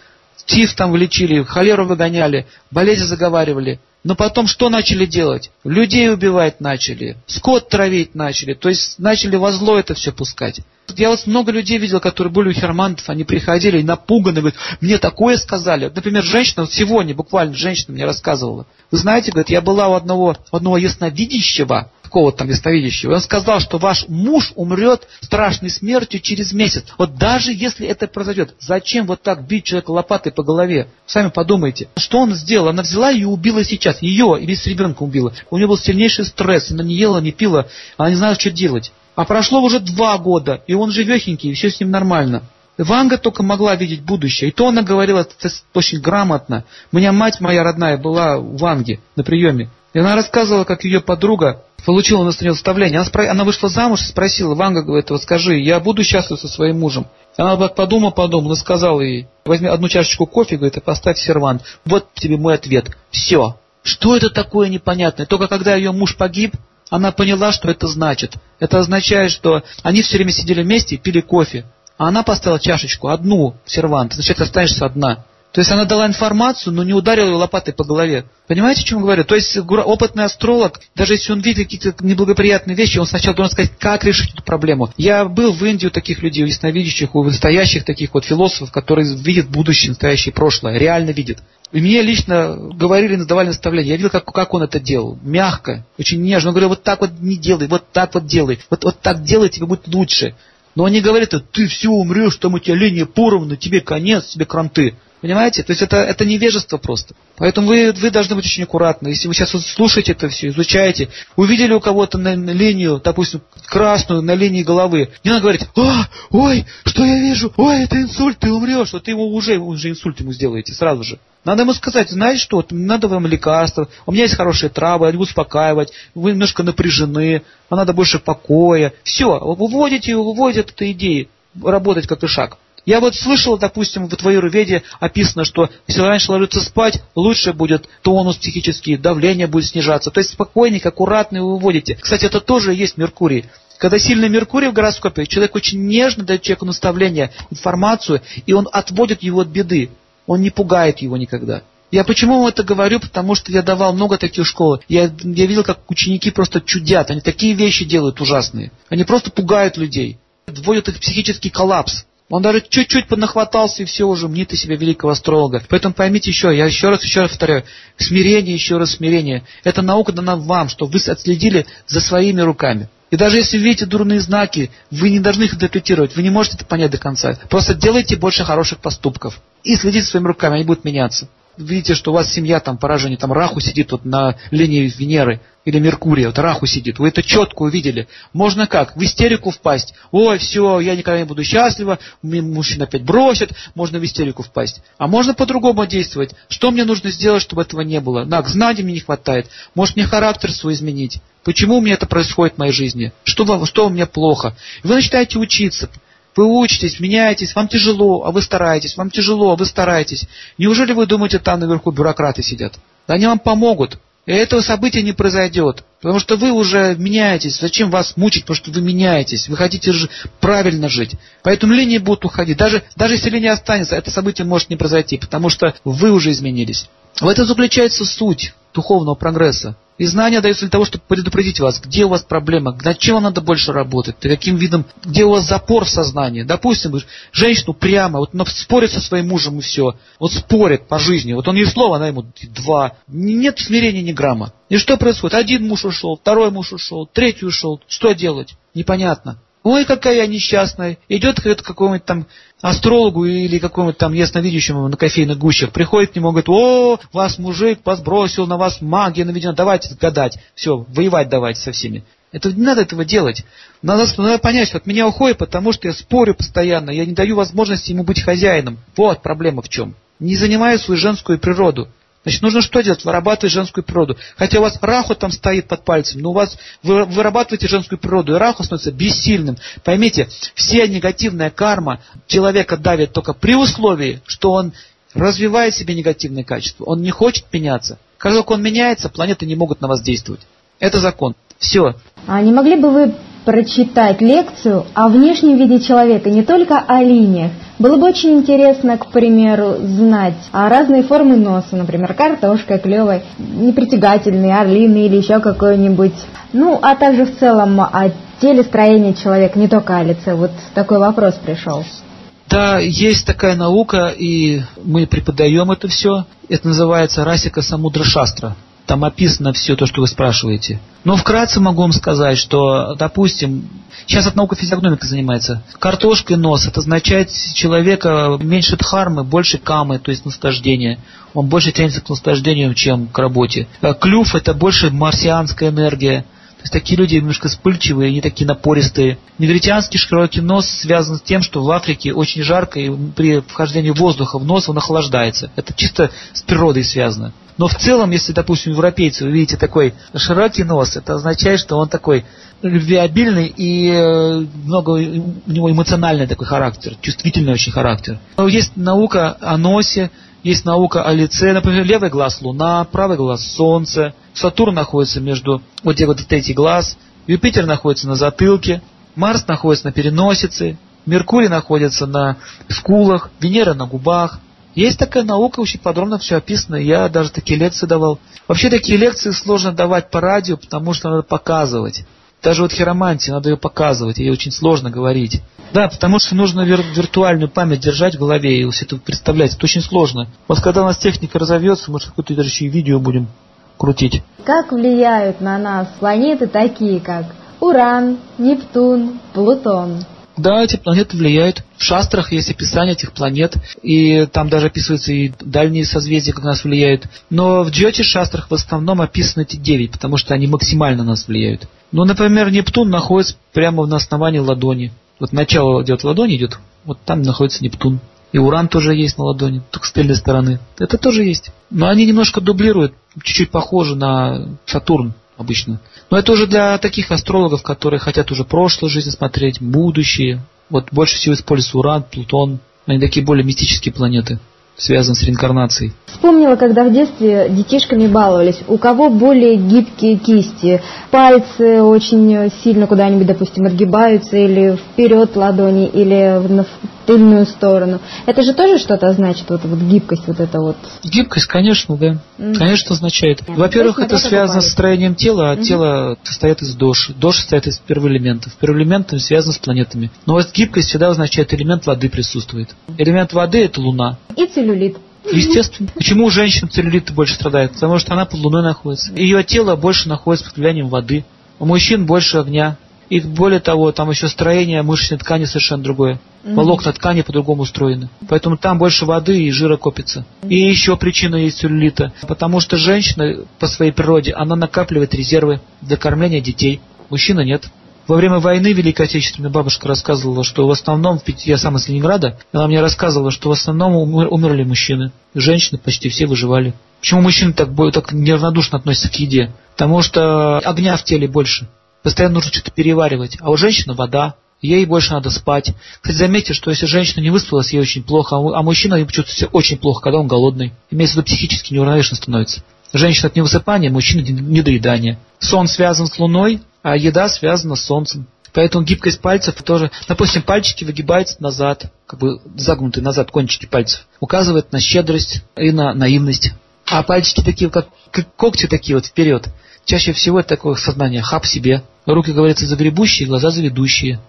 Тиф там вылечили, холеру выгоняли, болезни заговаривали. Но потом что начали делать? Людей убивать начали, скот травить начали, то есть начали во зло это все пускать. Я вот много людей видел, которые были у хермантов, они приходили и напуганы, говорят, мне такое сказали. Например, женщина, вот сегодня буквально женщина мне рассказывала. Вы знаете, говорит, я была у одного, у одного ясновидящего, какого-то там ясновидящего, он сказал, что ваш муж умрет страшной смертью через месяц. Вот даже если это произойдет, зачем вот так бить человека лопатой по голове? Сами подумайте. Что он сделал? Она взяла и убила сейчас. Ее и весь ребенка убила. У нее был сильнейший стресс, она не ела, не пила, она не знала, что делать. А прошло уже два года, и он живехенький, и все с ним нормально. Ванга только могла видеть будущее. И то она говорила это очень грамотно. У меня мать моя родная была в Ванге на приеме. И она рассказывала, как ее подруга получила на нее наставление. Она, спро... она вышла замуж и спросила, Ванга говорит, вот скажи, я буду счастлива со своим мужем. Она так подумала, подумала сказала ей, возьми одну чашечку кофе, говорит, и поставь сервант. Вот тебе мой ответ. Все. Что это такое непонятное? Только когда ее муж погиб, она поняла, что это значит. Это означает, что они все время сидели вместе и пили кофе. А она поставила чашечку, одну сервант, значит, останешься одна. То есть она дала информацию, но не ударила ее лопатой по голове. Понимаете, о чем я говорю? То есть опытный астролог, даже если он видит какие-то неблагоприятные вещи, он сначала должен сказать, как решить эту проблему. Я был в Индии у таких людей, у ясновидящих, у настоящих таких вот философов, которые видят будущее, настоящее прошлое, реально видят. И мне лично говорили, давали наставления. Я видел, как, как он это делал. Мягко, очень нежно. Он говорил, вот так вот не делай, вот так вот делай. Вот, вот так делай, тебе будет лучше. Но они говорят, ты все умрешь, там у тебя линия поровна, тебе конец, тебе кранты. Понимаете? То есть это, это невежество просто. Поэтому вы, вы должны быть очень аккуратны. Если вы сейчас слушаете это все, изучаете, увидели у кого-то на, на линию, допустим, красную на линии головы, не надо говорить, а, ой, что я вижу, ой, это инсульт, ты умрешь. Вот его уже, уже инсульт ему сделаете сразу же. Надо ему сказать, знаете что, надо вам лекарства, у меня есть хорошие травы, они успокаивать, вы немножко напряжены, вам надо больше покоя. Все, выводите его, выводят эту идею, работать как и шаг. Я вот слышал, допустим, в твоей Руведе описано, что если раньше ложиться спать, лучше будет тонус психический, давление будет снижаться. То есть спокойненько, аккуратно вы выводите. Кстати, это тоже есть Меркурий. Когда сильный Меркурий в гороскопе, человек очень нежно дает человеку наставление, информацию, и он отводит его от беды. Он не пугает его никогда. Я почему это говорю? Потому что я давал много таких школ. Я, я видел, как ученики просто чудят. Они такие вещи делают ужасные. Они просто пугают людей. Вводят их в психический коллапс. Он даже чуть-чуть поднахватался, и все уже мнит из себя великого астролога. Поэтому поймите еще, я еще раз, еще раз повторяю, смирение, еще раз смирение. Это наука дана вам, что вы отследили за своими руками. И даже если видите дурные знаки, вы не должны их интерпретировать, вы не можете это понять до конца. Просто делайте больше хороших поступков. И следите своими руками, они будут меняться видите, что у вас семья там поражение, там Раху сидит вот на линии Венеры или Меркурия, вот Раху сидит, вы это четко увидели. Можно как? В истерику впасть. Ой, все, я никогда не буду счастлива, мужчина опять бросит, можно в истерику впасть. А можно по-другому действовать. Что мне нужно сделать, чтобы этого не было? Так, знаний мне не хватает. Может мне характер свой изменить? Почему у меня это происходит в моей жизни? Что, что у меня плохо? вы начинаете учиться. Вы учитесь, меняетесь, вам тяжело, а вы стараетесь, вам тяжело, а вы стараетесь. Неужели вы думаете, там наверху бюрократы сидят? Они вам помогут. И этого события не произойдет. Потому что вы уже меняетесь. Зачем вас мучить? Потому что вы меняетесь. Вы хотите ж... правильно жить. Поэтому линии будут уходить. Даже, даже если линия останется, это событие может не произойти. Потому что вы уже изменились. В этом заключается суть духовного прогресса. И знания даются для того, чтобы предупредить вас, где у вас проблема, над чем вам надо больше работать, каким видом, где у вас запор в сознании. Допустим, женщину прямо, вот спорит со своим мужем и все. Вот спорит по жизни. Вот он ей слово, она ему два. Нет смирения ни грамма. И что происходит? Один муж ушел, второй муж ушел, третий ушел. Что делать? Непонятно. Ой, какая я несчастная. Идет к какому-нибудь там астрологу или какому-нибудь там ясновидящему на кофейных гущах, приходит к нему говорит, о, вас мужик бросил, на вас магия наведена, давайте гадать, все, воевать давайте со всеми. Это не надо этого делать. Надо, надо понять, что от меня уходит, потому что я спорю постоянно, я не даю возможности ему быть хозяином. Вот проблема в чем. Не занимаю свою женскую природу. Значит, нужно что делать? Вырабатывать женскую природу. Хотя у вас раху там стоит под пальцем, но у вас вы вырабатываете женскую природу, и раху становится бессильным. Поймите, вся негативная карма человека давит только при условии, что он развивает в себе негативные качества. Он не хочет меняться. Как только он меняется, планеты не могут на вас действовать. Это закон. Все. А не могли бы вы прочитать лекцию о внешнем виде человека, не только о линиях, Было бы очень интересно, к примеру, знать разные формы носа, например, картошка клевая, непритягательный, орлиный или еще какой-нибудь. Ну, а также в целом о телестроении человека, не только о лице. Вот такой вопрос пришел. Да, есть такая наука, и мы преподаем это все. Это называется Расика Самудра Шастра. Там описано все то, что вы спрашиваете. Но вкратце могу вам сказать, что, допустим, сейчас от наука физиогномика занимается. Картошка и нос, это означает человека меньше дхармы, больше камы, то есть наслаждения. Он больше тянется к наслаждению, чем к работе. Э, клюв это больше марсианская энергия есть такие люди немножко вспыльчивые, они такие напористые. Негритянский широкий нос связан с тем, что в Африке очень жарко, и при вхождении воздуха в нос он охлаждается. Это чисто с природой связано. Но в целом, если, допустим, европейцы, вы видите такой широкий нос, это означает, что он такой любвеобильный и э, много у него эмоциональный такой характер, чувствительный очень характер. Но есть наука о носе, есть наука о лице, например, левый глаз Луна, правый глаз Солнце, Сатурн находится между вот где вот третий глаз, Юпитер находится на затылке, Марс находится на переносице, Меркурий находится на скулах, Венера на губах. Есть такая наука, очень подробно все описано, я даже такие лекции давал. Вообще такие лекции сложно давать по радио, потому что надо показывать. Даже вот хиромантии надо ее показывать, ей очень сложно говорить. Да, потому что нужно вир- виртуальную память держать в голове и все это представлять. Это очень сложно. Вот когда у нас техника разовьется, может, какое-то даже еще и видео будем крутить. Как влияют на нас планеты такие, как Уран, Нептун, Плутон? Да, эти планеты влияют. В шастрах есть описание этих планет, и там даже описываются и дальние созвездия, как на нас влияют. Но в джоти шастрах в основном описаны эти девять, потому что они максимально на нас влияют. Ну, например, Нептун находится прямо на основании ладони. Вот начало идет ладони, идет, вот там находится Нептун. И Уран тоже есть на ладони, только с тыльной стороны. Это тоже есть. Но они немножко дублируют, чуть-чуть похожи на Сатурн обычно. Но это уже для таких астрологов, которые хотят уже прошлую жизнь смотреть, будущее. Вот больше всего используется Уран, Плутон. Они такие более мистические планеты связан с реинкарнацией. Вспомнила, когда в детстве детишками баловались. У кого более гибкие кисти, пальцы очень сильно куда-нибудь, допустим, отгибаются или вперед ладони, или в тыльную сторону. Это же тоже что-то значит, вот, вот гибкость вот это вот? Гибкость, конечно, да. Mm. Конечно, означает. Во-первых, это связано с строением тела, а mm-hmm. тело состоит из доши. Доша состоит из первоэлементов. Первоэлементы связаны с планетами. Но вот гибкость всегда означает элемент воды присутствует. Элемент воды это Луна. И целлюлит. Естественно. Почему у женщин целлюлит больше страдает? Потому что она под луной находится. Ее тело больше находится под влиянием воды. У мужчин больше огня. И более того, там еще строение мышечной ткани совершенно другое. Волокна ткани по-другому устроены. Поэтому там больше воды и жира копится. И еще причина есть целлюлита. Потому что женщина по своей природе, она накапливает резервы для кормления детей. Мужчина нет. Во время войны Великой Отечественной бабушка рассказывала, что в основном, я сам из Ленинграда, она мне рассказывала, что в основном умер, умерли мужчины. Женщины почти все выживали. Почему мужчины так, так неравнодушно относятся к еде? Потому что огня в теле больше. Постоянно нужно что-то переваривать. А у женщины вода, ей больше надо спать. Кстати, заметьте, что если женщина не выспалась, ей очень плохо, а мужчина чувствует себя очень плохо, когда он голодный. Имеется в виду психически неуравновешенно становится. Женщина от невысыпания, мужчина от недоедания. Сон связан с луной, а еда связана с солнцем. Поэтому гибкость пальцев тоже, допустим, пальчики выгибаются назад, как бы загнутые назад кончики пальцев, указывает на щедрость и на наивность. А пальчики такие, как, как когти такие вот вперед. Чаще всего это такое сознание, хап себе. Руки, говорится, загребущие, глаза заведущие.